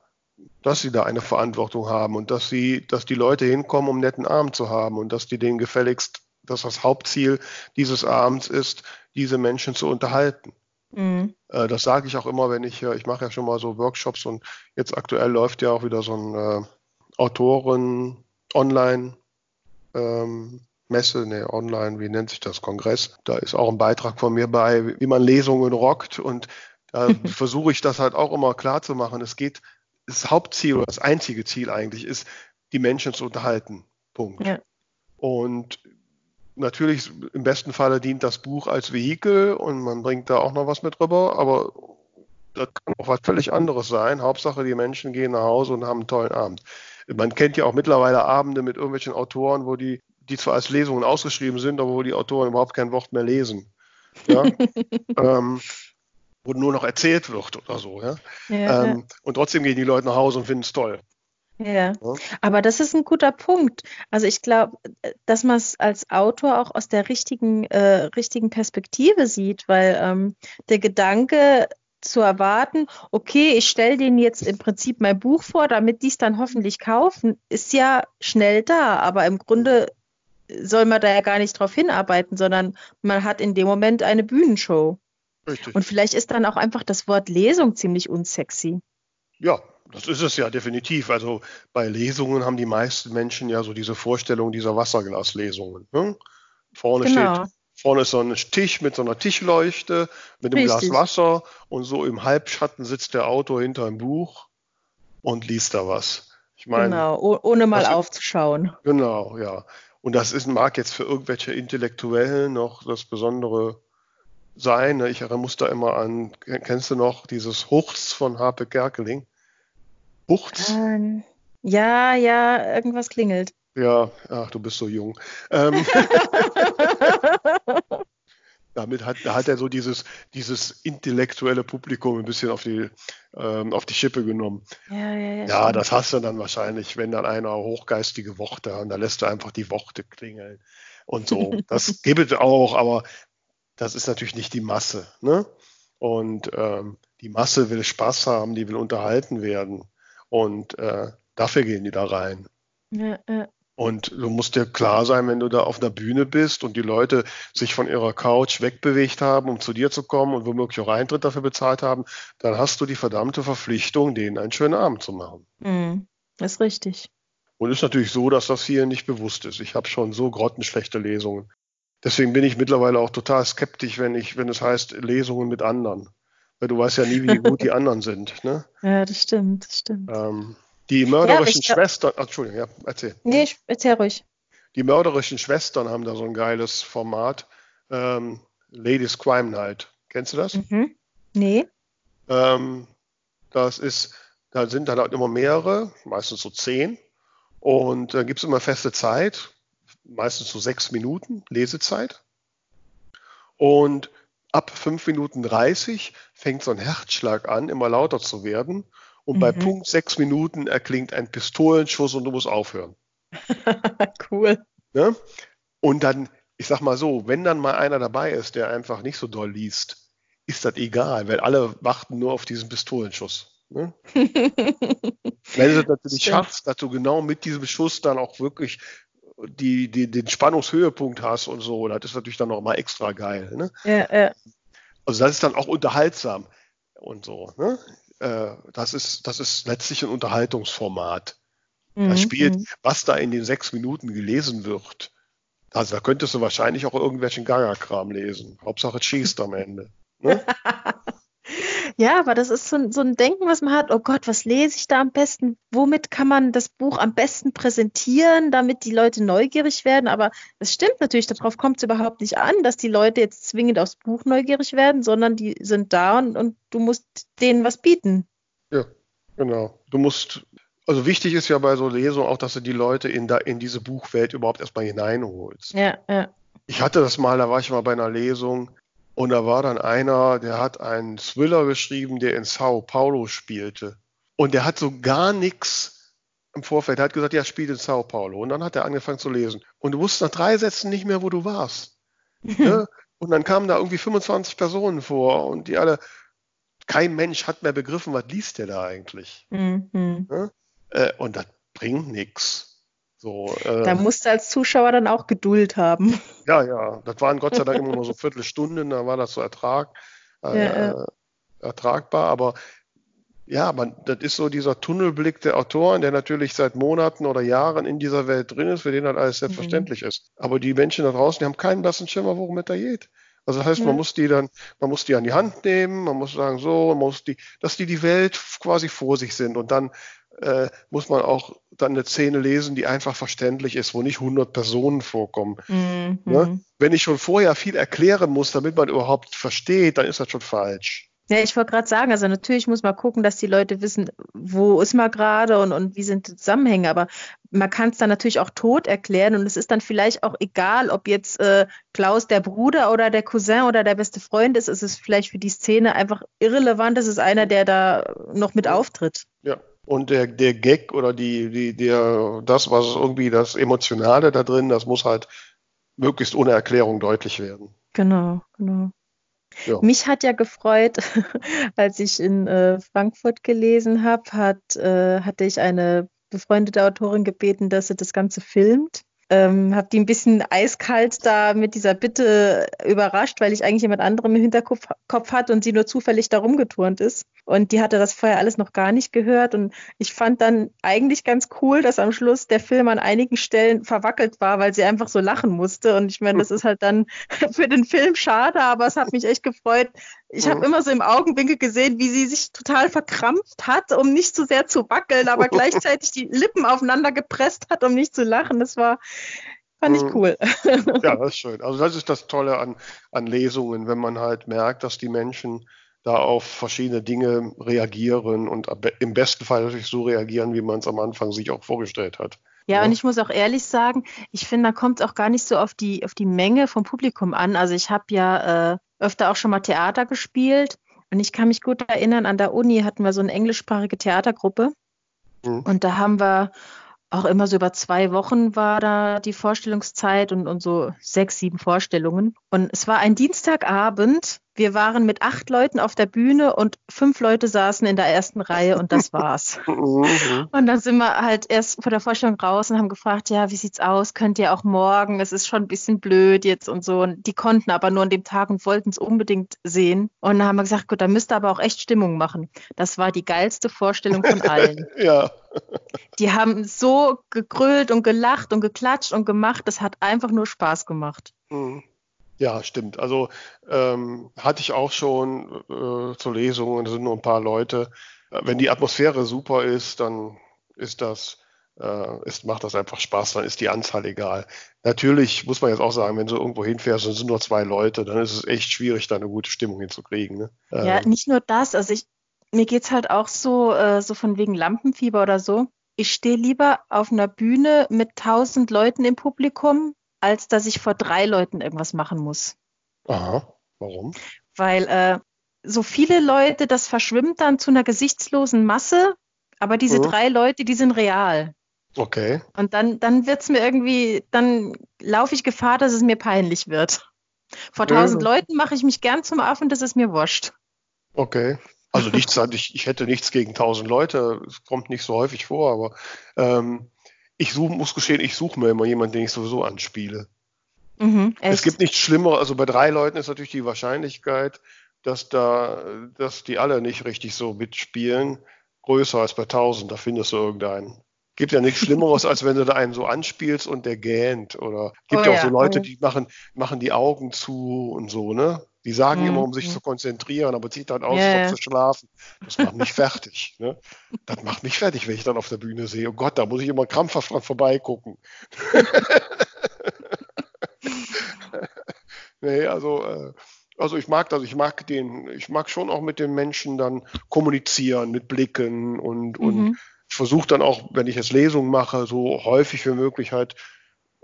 dass sie da eine Verantwortung haben und dass sie, dass die Leute hinkommen, um netten Abend zu haben und dass die denen gefälligst, dass das Hauptziel dieses Abends ist, diese Menschen zu unterhalten. Mhm. Äh, das sage ich auch immer, wenn ich, ich mache ja schon mal so Workshops und jetzt aktuell läuft ja auch wieder so ein äh, Autoren Online ähm, Messe, ne, online, wie nennt sich das, Kongress. Da ist auch ein Beitrag von mir bei, wie man Lesungen rockt und da versuche ich das halt auch immer klar zu machen. Es geht das Hauptziel oder das einzige Ziel eigentlich ist, die Menschen zu unterhalten. Punkt. Ja. Und natürlich im besten Falle dient das Buch als Vehikel und man bringt da auch noch was mit rüber, aber das kann auch was völlig anderes sein. Hauptsache, die Menschen gehen nach Hause und haben einen tollen Abend. Man kennt ja auch mittlerweile Abende mit irgendwelchen Autoren, wo die, die zwar als Lesungen ausgeschrieben sind, aber wo die Autoren überhaupt kein Wort mehr lesen. Ja? ähm, wo nur noch erzählt wird oder so. Ja? ja, ähm. Und trotzdem gehen die Leute nach Hause und finden es toll. Ja. ja, aber das ist ein guter Punkt. Also ich glaube, dass man es als Autor auch aus der richtigen, äh, richtigen Perspektive sieht, weil ähm, der Gedanke zu erwarten, okay, ich stelle denen jetzt im Prinzip mein Buch vor, damit die es dann hoffentlich kaufen, ist ja schnell da. Aber im Grunde soll man da ja gar nicht drauf hinarbeiten, sondern man hat in dem Moment eine Bühnenshow. Richtig. Und vielleicht ist dann auch einfach das Wort Lesung ziemlich unsexy. Ja, das ist es ja definitiv. Also bei Lesungen haben die meisten Menschen ja so diese Vorstellung dieser Wasserglaslesungen. Ne? Vorne genau. steht, vorne ist so ein Tisch mit so einer Tischleuchte, mit einem Richtig. Glas Wasser und so im Halbschatten sitzt der Autor hinter einem Buch und liest da was. Ich meine, genau, ohne mal aufzuschauen. Genau, ja. Und das ist, mag jetzt für irgendwelche Intellektuellen noch das besondere sein. Ne? Ich muss da immer an, kennst du noch dieses Huchts von Harpe Kerkeling? Huchts? Ähm, ja, ja, irgendwas klingelt. Ja, ach, du bist so jung. Ähm, damit hat, da hat er so dieses, dieses intellektuelle Publikum ein bisschen auf die, ähm, auf die Schippe genommen. Ja, ja, ja. Ja, das hast du dann wahrscheinlich, wenn dann einer hochgeistige Worte hat, und da lässt du einfach die Worte klingeln und so. Das gibt es auch, aber das ist natürlich nicht die Masse. Ne? Und ähm, die Masse will Spaß haben, die will unterhalten werden. Und äh, dafür gehen die da rein. Ja, ja. Und du musst dir klar sein, wenn du da auf einer Bühne bist und die Leute sich von ihrer Couch wegbewegt haben, um zu dir zu kommen und womöglich auch Eintritt dafür bezahlt haben, dann hast du die verdammte Verpflichtung, denen einen schönen Abend zu machen. Mhm, das ist richtig. Und ist natürlich so, dass das hier nicht bewusst ist. Ich habe schon so grottenschlechte Lesungen. Deswegen bin ich mittlerweile auch total skeptisch, wenn ich, wenn es heißt Lesungen mit anderen. Weil du weißt ja nie, wie gut die anderen sind. Ne? Ja, das stimmt, das stimmt. Ähm, die mörderischen ja, Schwestern, ach, Entschuldigung, ja, erzähl. Nee, ich, erzähl ruhig. Die mörderischen Schwestern haben da so ein geiles Format. Ähm, Ladies Crime Night. Kennst du das? Mhm. Nee. Ähm, das ist, da sind dann halt immer mehrere, meistens so zehn. Und da gibt es immer feste Zeit meistens so sechs Minuten Lesezeit. Und ab fünf Minuten 30 fängt so ein Herzschlag an, immer lauter zu werden. Und mhm. bei Punkt sechs Minuten erklingt ein Pistolenschuss und du musst aufhören. cool. Ne? Und dann, ich sag mal so, wenn dann mal einer dabei ist, der einfach nicht so doll liest, ist das egal, weil alle warten nur auf diesen Pistolenschuss. Ne? wenn du das natürlich Stimmt. schaffst, dass du genau mit diesem Schuss dann auch wirklich die, die, den Spannungshöhepunkt hast und so, das ist natürlich dann noch mal extra geil. Ne? Ja, ja. Also das ist dann auch unterhaltsam und so. Ne? Äh, das, ist, das ist letztlich ein Unterhaltungsformat. Mhm. Das spielt, mhm. was da in den sechs Minuten gelesen wird. Also da könntest du wahrscheinlich auch irgendwelchen Gaga-Kram lesen. Hauptsache schießt am Ende. Ne? Ja, aber das ist so ein, so ein Denken, was man hat, oh Gott, was lese ich da am besten? Womit kann man das Buch am besten präsentieren, damit die Leute neugierig werden? Aber es stimmt natürlich, darauf kommt es überhaupt nicht an, dass die Leute jetzt zwingend aufs Buch neugierig werden, sondern die sind da und, und du musst denen was bieten. Ja, genau. Du musst, also wichtig ist ja bei so Lesungen auch, dass du die Leute in, da, in diese Buchwelt überhaupt erstmal hineinholst. Ja, ja. Ich hatte das mal, da war ich mal bei einer Lesung, und da war dann einer, der hat einen Thriller geschrieben, der in Sao Paulo spielte. Und der hat so gar nichts im Vorfeld. Er hat gesagt, ja, spielt in Sao Paulo. Und dann hat er angefangen zu lesen. Und du wusstest nach drei Sätzen nicht mehr, wo du warst. ja? Und dann kamen da irgendwie 25 Personen vor und die alle, kein Mensch hat mehr begriffen, was liest der da eigentlich. Mhm. Ja? Äh, und das bringt nichts. So, äh, da musst du als Zuschauer dann auch Geduld haben. Ja, ja. Das waren Gott sei Dank immer nur so Viertelstunden, da war das so Ertrag, äh, ja, ertragbar. Aber ja, man, das ist so dieser Tunnelblick der Autoren, der natürlich seit Monaten oder Jahren in dieser Welt drin ist, für den das alles selbstverständlich mhm. ist. Aber die Menschen da draußen, die haben keinen blassen Schimmer, worum es da geht. Also das heißt, ja. man muss die dann, man muss die an die Hand nehmen, man muss sagen, so, man muss die, dass die die Welt quasi vor sich sind und dann äh, muss man auch dann eine Szene lesen, die einfach verständlich ist, wo nicht 100 Personen vorkommen. Mhm. Ne? Wenn ich schon vorher viel erklären muss, damit man überhaupt versteht, dann ist das schon falsch. Ja, ich wollte gerade sagen, also natürlich muss man gucken, dass die Leute wissen, wo ist man gerade und, und wie sind die Zusammenhänge, aber man kann es dann natürlich auch tot erklären und es ist dann vielleicht auch egal, ob jetzt äh, Klaus der Bruder oder der Cousin oder der beste Freund ist, es ist vielleicht für die Szene einfach irrelevant, es ist einer, der da noch mit auftritt. Ja, und der, der Gag oder die, die, der, das, was irgendwie das Emotionale da drin, das muss halt möglichst ohne Erklärung deutlich werden. Genau, genau. Ja. Mich hat ja gefreut, als ich in äh, Frankfurt gelesen habe, hat, äh, hatte ich eine befreundete Autorin gebeten, dass sie das Ganze filmt. Ähm, habe die ein bisschen eiskalt da mit dieser Bitte überrascht, weil ich eigentlich jemand anderem im Hinterkopf Kopf hatte und sie nur zufällig da rumgeturnt ist. Und die hatte das vorher alles noch gar nicht gehört. Und ich fand dann eigentlich ganz cool, dass am Schluss der Film an einigen Stellen verwackelt war, weil sie einfach so lachen musste. Und ich meine, das ist halt dann für den Film schade, aber es hat mich echt gefreut. Ich habe immer so im Augenwinkel gesehen, wie sie sich total verkrampft hat, um nicht zu sehr zu wackeln, aber gleichzeitig die Lippen aufeinander gepresst hat, um nicht zu lachen. Das war Fand ich mhm. cool. Ja, das ist schön. Also das ist das Tolle an, an Lesungen, wenn man halt merkt, dass die Menschen da auf verschiedene Dinge reagieren und im besten Fall natürlich so reagieren, wie man es am Anfang sich auch vorgestellt hat. Ja, ja, und ich muss auch ehrlich sagen, ich finde, da kommt es auch gar nicht so auf die, auf die Menge vom Publikum an. Also ich habe ja äh, öfter auch schon mal Theater gespielt und ich kann mich gut erinnern, an der Uni hatten wir so eine englischsprachige Theatergruppe. Mhm. Und da haben wir auch immer so über zwei Wochen war da die Vorstellungszeit und, und so sechs, sieben Vorstellungen. Und es war ein Dienstagabend wir waren mit acht Leuten auf der Bühne und fünf Leute saßen in der ersten Reihe und das war's. Mhm. und dann sind wir halt erst vor der Vorstellung raus und haben gefragt, ja, wie sieht's aus? Könnt ihr auch morgen? Es ist schon ein bisschen blöd jetzt und so. Und die konnten aber nur an dem Tag und wollten es unbedingt sehen. Und dann haben wir gesagt, gut, da müsst ihr aber auch echt Stimmung machen. Das war die geilste Vorstellung von allen. ja. Die haben so gegrölt und gelacht und geklatscht und gemacht. Das hat einfach nur Spaß gemacht. Mhm. Ja, stimmt. Also ähm, hatte ich auch schon äh, zur Lesung, es sind nur ein paar Leute. Äh, wenn die Atmosphäre super ist, dann ist das, äh, ist, macht das einfach Spaß, dann ist die Anzahl egal. Natürlich muss man jetzt auch sagen, wenn du irgendwo hinfährst und es sind nur zwei Leute, dann ist es echt schwierig, da eine gute Stimmung hinzukriegen. Ne? Ja, ähm, nicht nur das, also ich, mir geht's halt auch so, äh, so von wegen Lampenfieber oder so. Ich stehe lieber auf einer Bühne mit tausend Leuten im Publikum, als dass ich vor drei Leuten irgendwas machen muss. Aha, warum? Weil äh, so viele Leute, das verschwimmt dann zu einer gesichtslosen Masse Aber diese Mhm. drei Leute, die sind real. Okay. Und dann, dann wird's mir irgendwie, dann laufe ich Gefahr, dass es mir peinlich wird. Vor Ja. tausend Leuten mache ich mich gern zum Affen, das ist mir wurscht. Okay. Also nichts, ich, ich hätte nichts gegen tausend Leute. Es kommt nicht so häufig vor, aber ähm, ich such, muss gestehen, ich suche mir immer jemanden, den ich sowieso anspiele. Mhm. Es gibt nichts Schlimmeres. Also bei drei Leuten ist natürlich die Wahrscheinlichkeit, dass da, dass die alle nicht richtig so mitspielen, größer als bei tausend. Da findest du irgendeinen. Gibt ja nichts Schlimmeres, als wenn du da einen so anspielst und der gähnt. Oder gibt Oh ja auch so Leute, oh. die machen, machen die Augen zu und so, ne? Die sagen Mhm, immer, um sich mhm. zu konzentrieren, aber zieht dann aus, ob sie schlafen. Das macht mich fertig. Ne? Das macht mich fertig, wenn ich dann auf der Bühne sehe. Oh Gott, da muss ich immer krampfhaft dran vorbeigucken. nee, also, äh, also ich mag das, ich mag den, ich mag schon auch mit den Menschen dann kommunizieren, mit Blicken und, und Mhm. ich versuche dann auch, wenn ich jetzt Lesungen mache, so häufig wie möglich halt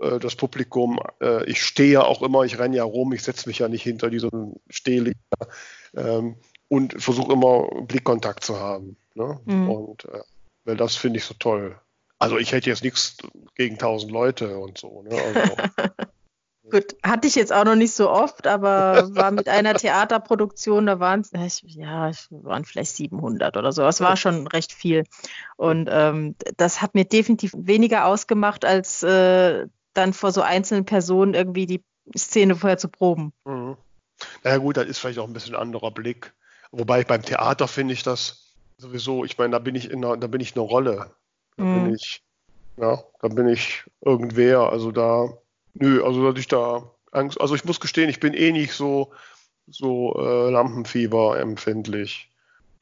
äh, das Publikum, äh, ich stehe ja auch immer, ich renne ja rum, ich setze mich ja nicht hinter diesem Stehlichter ähm, und versuche immer Blickkontakt zu haben. Ne? Mhm. Und äh, weil das finde ich so toll. Also ich hätte jetzt nichts gegen tausend Leute und so. Ne? Also, Gut, hatte ich jetzt auch noch nicht so oft, aber war mit einer Theaterproduktion, da waren es, ja, es waren vielleicht 700 oder so. Es war schon recht viel. Und ähm, das hat mir definitiv weniger ausgemacht, als äh, dann vor so einzelnen Personen irgendwie die Szene vorher zu proben. Mhm. Naja gut, das ist vielleicht auch ein bisschen anderer Blick. Wobei ich beim Theater finde ich das sowieso, ich meine, da bin ich in einer, da bin ich eine Rolle. Da Mhm. bin ich, ja, da bin ich irgendwer. Also da, nö, also dass ich da Angst, also ich muss gestehen, ich bin eh nicht so, so äh, Lampenfieber empfindlich.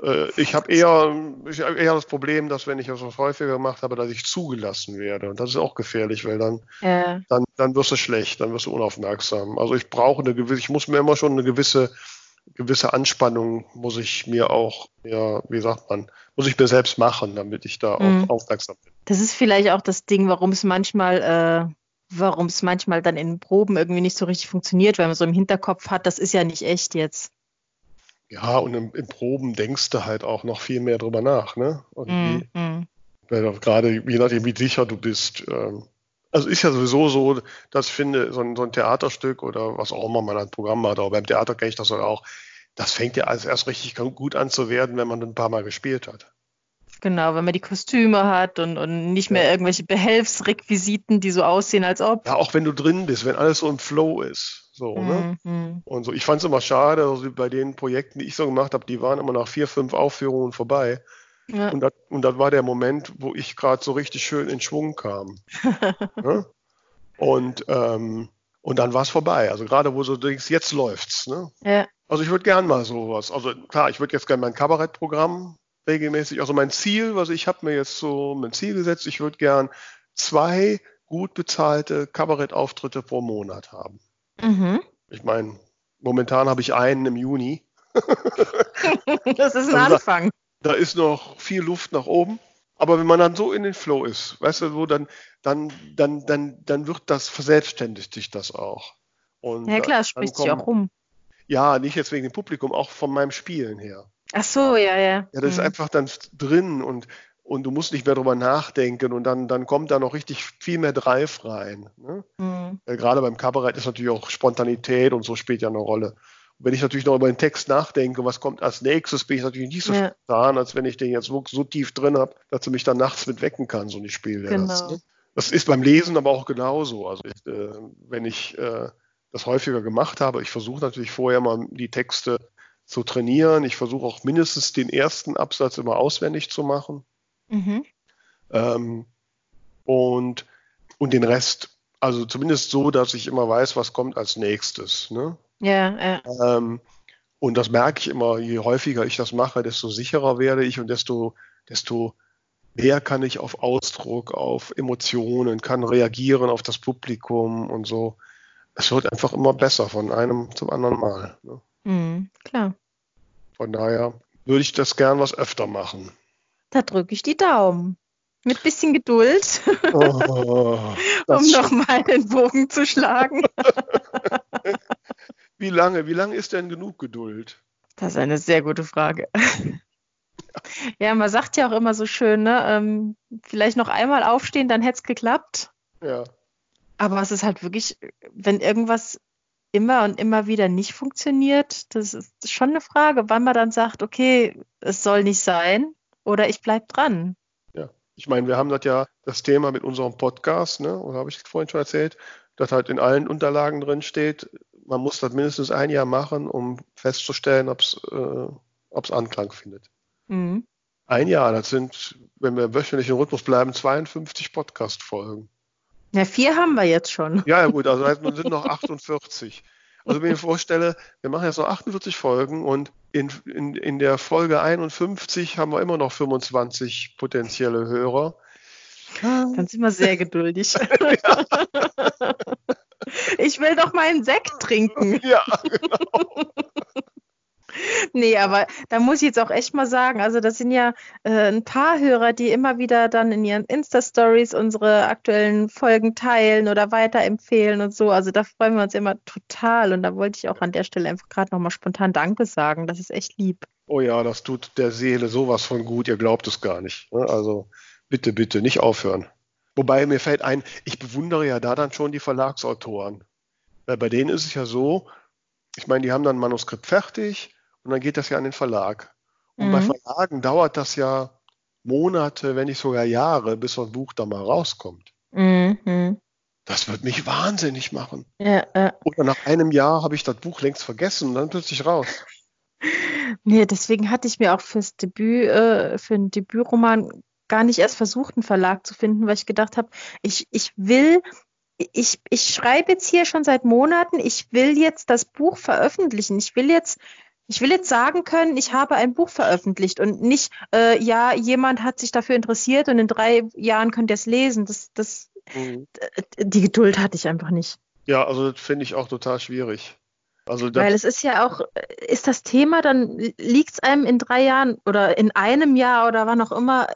Äh, ich habe eher, ich hab eher das Problem, dass wenn ich das häufiger gemacht habe, dass ich zugelassen werde. Und das ist auch gefährlich, weil dann Äh, dann, dann wirst du schlecht, dann wirst du unaufmerksam. Also ich brauche eine gewisse, ich muss mir immer schon eine gewisse, gewisse Anspannung, muss ich mir auch, ja, wie sagt man, muss ich mir selbst machen, damit ich da auch Mhm. aufmerksam bin. das ist vielleicht auch das Ding, warum es manchmal, äh, warum es manchmal dann in Proben irgendwie nicht so richtig funktioniert, weil man so im Hinterkopf hat, das ist ja nicht echt jetzt. Ja, und im, im Proben denkst du halt auch noch viel mehr drüber nach, ne? Und Mhm. weil auch gerade je nachdem, wie sicher du bist. Ähm, also ist ja sowieso so, dass ich finde, so ein, so ein Theaterstück oder was auch immer man ein Programm hat, aber beim Theater kenne ich das halt auch, das fängt ja als erst richtig gut an zu werden, wenn man ein paar Mal gespielt hat. Genau, wenn man die Kostüme hat und, und nicht mehr Ja. irgendwelche Behelfsrequisiten, die so aussehen, als ob. Ja, auch wenn du drin bist, wenn alles so im Flow ist. So, ne? Mhm. Und so, ich fand es immer schade, also bei den Projekten, die ich so gemacht habe, die waren immer nach vier, fünf Aufführungen vorbei. Ja. Und das, und das war der Moment, wo ich gerade so richtig schön in Schwung kam. ne? Und, ähm, und dann war es vorbei. Also gerade wo du denkst, jetzt läuft's. Ne? ja. Also ich würde gern mal sowas. Also klar, ich würde jetzt gerne mein Kabarettprogramm regelmäßig. Also mein Ziel, also ich habe mir jetzt so mein Ziel gesetzt, ich würde gern zwei gut bezahlte Kabarettauftritte pro Monat haben. Mhm. Ich meine, momentan habe ich einen im Juni. Das ist ein Also da- Anfang. Da ist noch viel Luft nach oben. Aber wenn man dann so in den Flow ist, weißt du, so dann, dann, dann, dann, dann wird das verselbstständigt sich das auch. Und Ja klar, spricht sich auch rum. Ja, nicht jetzt wegen dem Publikum, auch von meinem Spielen her. Ach so, ja, ja. Ja, das ist Mhm. einfach dann drin und, und du musst nicht mehr drüber nachdenken und dann, dann kommt da noch richtig viel mehr Drive rein. Ne? Mhm. Weil gerade beim Kabarett ist natürlich auch Spontanität und so spielt ja eine Rolle. Und wenn ich natürlich noch über den Text nachdenke, was kommt als nächstes, bin ich natürlich nicht so Ja. spontan, als wenn ich den jetzt so, so tief drin habe, dass du mich dann nachts mit wecken kannst und ich spiele Genau. das. Ne? Das ist beim Lesen aber auch genauso. Also ich, äh, wenn ich äh, das häufiger gemacht habe, ich versuche natürlich vorher mal die Texte zu trainieren. Ich versuche auch mindestens den ersten Absatz immer auswendig zu machen. Mhm. Ähm, und, und den Rest, also zumindest so, dass ich immer weiß, was kommt als nächstes. Ne? Ja, ja. Ähm, und das merke ich immer, je häufiger ich das mache, desto sicherer werde ich und desto, desto mehr kann ich auf Ausdruck, auf Emotionen, kann reagieren auf das Publikum und so. Es wird einfach immer besser von einem zum anderen Mal. Ne? Mhm. Klar. Von daher würde ich das gern was öfter machen. Da drücke ich die Daumen. Mit bisschen Geduld, Oh, um nochmal den Bogen zu schlagen. Wie lange? Wie lange ist denn genug Geduld? Das ist eine sehr gute Frage. Ja, man sagt ja auch immer so schön, ne? Ähm, vielleicht noch einmal aufstehen, dann hätte es geklappt. Ja. Aber es ist halt wirklich, wenn irgendwas immer und immer wieder nicht funktioniert, das ist schon eine Frage, wann man dann sagt, okay, es soll nicht sein oder ich bleibe dran. Ja, ich meine, wir haben das ja das Thema mit unserem Podcast, ne, oder habe ich vorhin schon erzählt, dass halt in allen Unterlagen drin steht, man muss das mindestens ein Jahr machen, um festzustellen, ob es äh, Anklang findet. Mhm. Ein Jahr, das sind, wenn wir wöchentlich im Rhythmus bleiben, 52 Podcast-Folgen. Ja, vier haben wir jetzt schon. Ja, gut, also heißt, sind noch 48. Also wenn ich mir vorstelle, wir machen jetzt noch 48 Folgen und in, in, in der Folge 51 haben wir immer noch 25 potenzielle Hörer. Dann sind wir sehr geduldig. Ich will doch meinen Sekt trinken. Ja, genau. Nee, aber da muss ich jetzt auch echt mal sagen, also das sind ja äh, ein paar Hörer, die immer wieder dann in ihren Insta-Stories unsere aktuellen Folgen teilen oder weiterempfehlen und so. Also da freuen wir uns immer total und da wollte ich auch an der Stelle einfach gerade nochmal spontan Danke sagen. Das ist echt lieb. Oh ja, das tut der Seele sowas von gut, ihr glaubt es gar nicht. Ne? Also bitte, bitte, nicht aufhören. Wobei mir fällt ein, ich bewundere ja da dann schon die Verlagsautoren. Weil bei denen ist es ja so, ich meine, die haben dann ein Manuskript fertig und dann geht das ja an den Verlag. Und mhm. bei Verlagen dauert das ja Monate, wenn nicht sogar Jahre, bis so ein Buch da mal rauskommt. Mhm. Das wird mich wahnsinnig machen. Ja, äh. Oder nach einem Jahr habe ich das Buch längst vergessen und dann plötzlich raus. Nee, deswegen hatte ich mir auch fürs Debüt, äh, für einen Debütroman gar nicht erst versucht, einen Verlag zu finden, weil ich gedacht habe, ich, ich will ich, ich schreibe jetzt hier schon seit Monaten, ich will jetzt das Buch veröffentlichen. Ich will jetzt, ich will jetzt sagen können, ich habe ein Buch veröffentlicht und nicht, äh, ja, jemand hat sich dafür interessiert und in drei Jahren könnt ihr es lesen. Das, das, mhm. die Geduld hatte ich einfach nicht. Ja, also das finde ich auch total schwierig. Also Weil es ist ja auch, ist das Thema, dann liegt es einem in drei Jahren oder in einem Jahr oder wann auch immer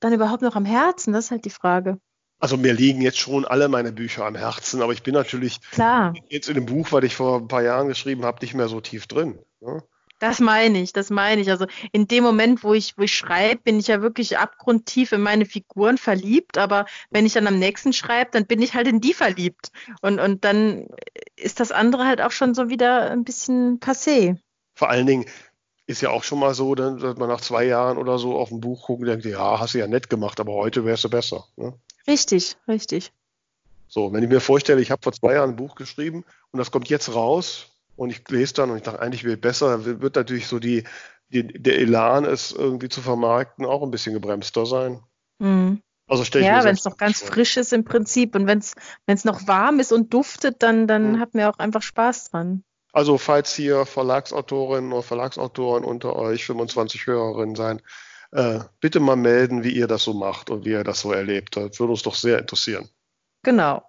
dann überhaupt noch am Herzen? Das ist halt die Frage. Also mir liegen jetzt schon alle meine Bücher am Herzen, aber ich bin natürlich Klar. jetzt in dem Buch, was ich vor ein paar Jahren geschrieben habe, nicht mehr so tief drin. Ne? Das meine ich, das meine ich. Also in dem Moment, wo ich, wo ich schreibe, bin ich ja wirklich abgrundtief in meine Figuren verliebt, aber wenn ich dann am nächsten schreibe, dann bin ich halt in die verliebt. Und, und dann ist das andere halt auch schon so wieder ein bisschen passé. Vor allen Dingen ist ja auch schon mal so, dass man nach zwei Jahren oder so auf ein Buch guckt und denkt, ja, hast du ja nett gemacht, aber heute wärst du besser. Ne? Richtig, richtig. So, wenn ich mir vorstelle, ich habe vor zwei Jahren ein Buch geschrieben und das kommt jetzt raus und ich lese dann und ich dachte, eigentlich wird besser, dann wird natürlich so die, die, der Elan, es irgendwie zu vermarkten, auch ein bisschen gebremster sein. Mhm. Also stell ich ja, wenn es noch ganz vor. frisch ist im Prinzip und wenn es noch warm ist und duftet, dann, dann mhm. hat mir auch einfach Spaß dran. Also falls hier Verlagsautorinnen oder Verlagsautoren unter euch 25 Hörerinnen sein, äh, bitte mal melden, wie ihr das so macht und wie ihr das so erlebt. Das würde uns doch sehr interessieren. Genau.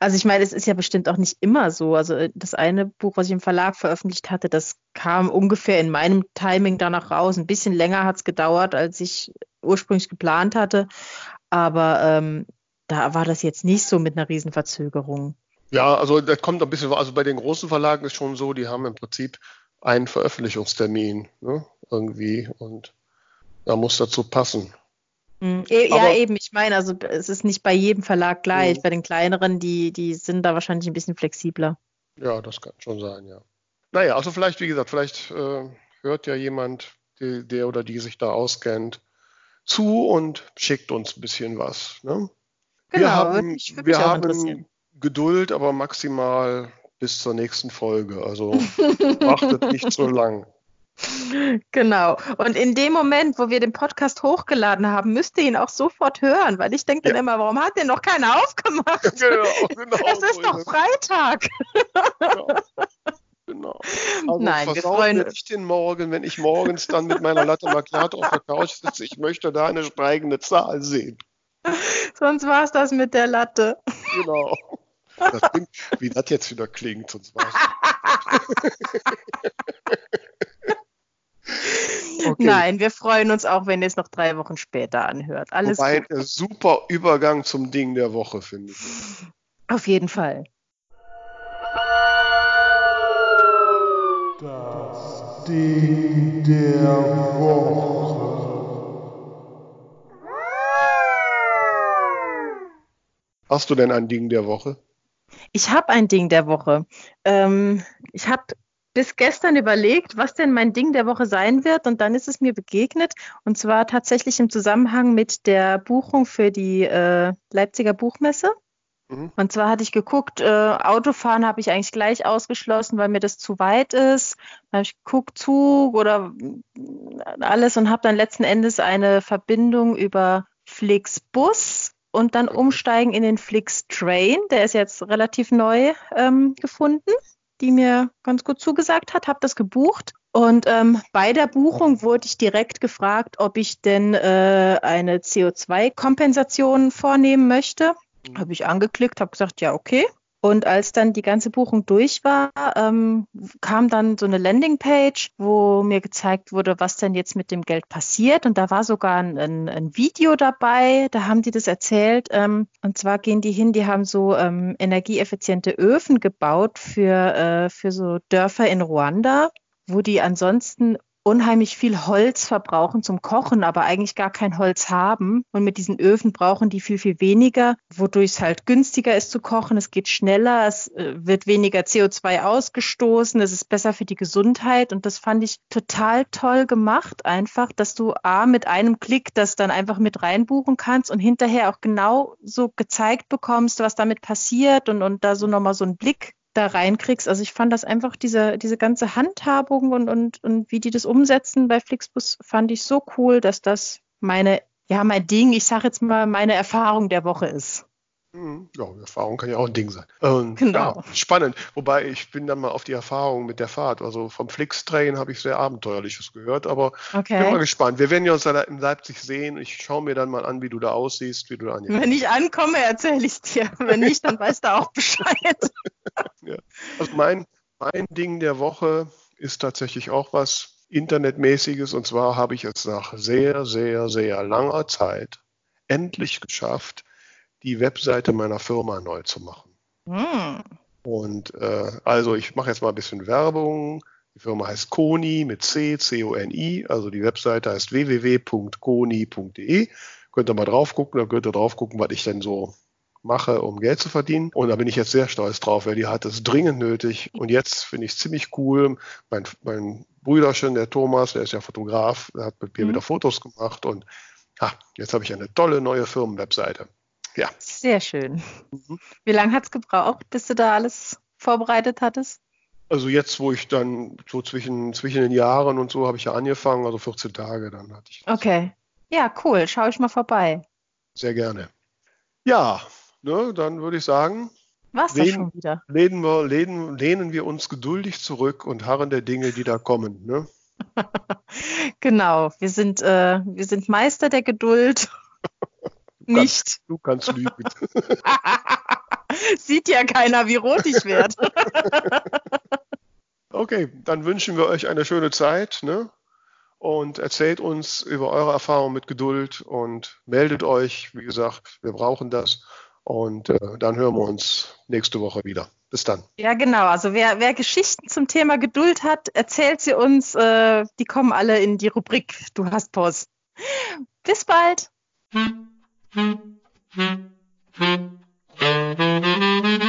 Also ich meine, es ist ja bestimmt auch nicht immer so. Also äh, das eine Buch, was ich im Verlag veröffentlicht hatte, das kam ungefähr in meinem Timing danach raus. Ein bisschen länger hat es gedauert, als ich ursprünglich geplant hatte. Aber ähm, da war das jetzt nicht so mit einer Riesenverzögerung. Ja, also das kommt ein bisschen, also bei den großen Verlagen ist schon so, die haben im Prinzip einen Veröffentlichungstermin ne, irgendwie und da muss dazu passen. Mhm. Ja, Aber, eben, ich meine, also es ist nicht bei jedem Verlag gleich. Mhm. Bei den kleineren, die, die sind da wahrscheinlich ein bisschen flexibler. Ja, das kann schon sein, ja. Naja, also vielleicht, wie gesagt, vielleicht äh, hört ja jemand, die, der oder die sich da auskennt, zu und schickt uns ein bisschen was. Ne? Genau, wir haben, wir haben Geduld, aber maximal bis zur nächsten Folge. Also wartet nicht so lang. Genau. Und in dem Moment, wo wir den Podcast hochgeladen haben, müsst ihr ihn auch sofort hören, weil ich denke ja. dann immer, warum hat denn noch keiner aufgemacht? Genau, genau. Es ist doch Freitag. Genau. genau. Also Nein, wir freuen uns. nicht den Morgen, wenn ich morgens dann mit meiner Latte Macchiato auf der Couch sitze. Ich möchte da eine steigende Zahl sehen. Sonst war es das mit der Latte. Genau. Das klingt, wie das jetzt wieder klingt, sonst war Okay. Nein, wir freuen uns auch, wenn ihr es noch drei Wochen später anhört. Alles Wobei, gut. super Übergang zum Ding der Woche, finde ich. Auf jeden Fall. Das Ding der Woche. Hast du denn ein Ding der Woche? Ich habe ein Ding der Woche. Ähm, ich habe bis gestern überlegt, was denn mein Ding der Woche sein wird. Und dann ist es mir begegnet. Und zwar tatsächlich im Zusammenhang mit der Buchung für die äh, Leipziger Buchmesse. Mhm. Und zwar hatte ich geguckt, äh, Autofahren habe ich eigentlich gleich ausgeschlossen, weil mir das zu weit ist. Dann habe ich geguckt, Zug oder alles und habe dann letzten Endes eine Verbindung über Flixbus und dann umsteigen in den Flix Train. Der ist jetzt relativ neu ähm, gefunden, die mir ganz gut zugesagt hat. Habe das gebucht. Und ähm, bei der Buchung wurde ich direkt gefragt, ob ich denn äh, eine CO2-Kompensation vornehmen möchte. Mhm. Habe ich angeklickt, habe gesagt, ja, okay. Und als dann die ganze Buchung durch war, ähm, kam dann so eine Landingpage, wo mir gezeigt wurde, was denn jetzt mit dem Geld passiert. Und da war sogar ein, ein, Video dabei, da haben die das erzählt. Ähm, und zwar gehen die hin, die haben so ähm, energieeffiziente Öfen gebaut für, äh, für so Dörfer in Ruanda wo die ansonsten unheimlich viel Holz verbrauchen zum Kochen, aber eigentlich gar kein Holz haben. Und mit diesen Öfen brauchen die viel, viel weniger, wodurch es halt günstiger ist zu kochen. Es geht schneller, es äh, wird weniger CO2 ausgestoßen, es ist besser für die Gesundheit. Und das fand ich total toll gemacht, einfach, dass du A, mit einem Klick das dann einfach mit reinbuchen kannst und hinterher auch genau so gezeigt bekommst, was damit passiert und, und da so nochmal so einen Blick da reinkriegst. Also ich fand das einfach, diese, diese ganze Handhabung und, und, und wie die das umsetzen bei Flixbus, fand ich so cool, dass das meine, ja, mein Ding, ich sage jetzt mal, meine Erfahrung der Woche ist. Mhm. Ja, Erfahrung kann ja auch ein Ding sein. Ähm, genau. Ja, spannend. Wobei ich bin dann mal auf die Erfahrung mit der Fahrt. Also vom Flix-Train habe ich sehr Abenteuerliches gehört, aber okay. bin mal gespannt. Wir werden ja uns in Leipzig sehen. Ich schaue mir dann mal an, wie du da aussiehst, wie du da angekommen Wenn ich ankomme, erzähle ich es dir. Wenn nicht, dann weißt du auch Bescheid. ja. Also mein, mein Ding der Woche ist tatsächlich auch was Internetmäßiges. Und zwar habe ich es nach sehr, sehr, sehr langer Zeit endlich geschafft, die Webseite meiner Firma neu zu machen. Hm. Und äh, also ich mache jetzt mal ein bisschen Werbung. Die Firma heißt Koni mit C, C-O-N-I. Also die Webseite heißt www.koni.de. Könnt ihr mal drauf gucken, da könnt ihr drauf gucken, was ich denn so mache, um Geld zu verdienen. Und da bin ich jetzt sehr stolz drauf, weil die hat es dringend nötig. Und jetzt finde ich es ziemlich cool. Mein, mein Brüderchen, der Thomas, der ist ja Fotograf, der hat mit mir mhm. wieder Fotos gemacht. Und ah, jetzt habe ich eine tolle neue Firmenwebseite. Ja. Sehr schön. Mhm. Wie lange hat es gebraucht, bis du da alles vorbereitet hattest? Also jetzt, wo ich dann so zwischen, zwischen den Jahren und so habe ich ja angefangen, also 14 Tage dann hatte ich. Das. Okay. Ja, cool. Schau ich mal vorbei. Sehr gerne. Ja, ne, dann würde ich sagen, was lehnen, schon wieder? Lehnen wir, lehnen, lehnen wir uns geduldig zurück und harren der Dinge, die da kommen. Ne? genau, wir sind, äh, wir sind Meister der Geduld nicht. du kannst lügen. Sieht ja keiner, wie rot ich werde. okay, dann wünschen wir euch eine schöne Zeit. Ne? Und erzählt uns über eure Erfahrungen mit Geduld und meldet euch. Wie gesagt, wir brauchen das. Und äh, dann hören wir uns nächste Woche wieder. Bis dann. Ja, genau. Also wer, wer Geschichten zum Thema Geduld hat, erzählt sie uns. Äh, die kommen alle in die Rubrik Du hast Post. Bis bald. Thank you.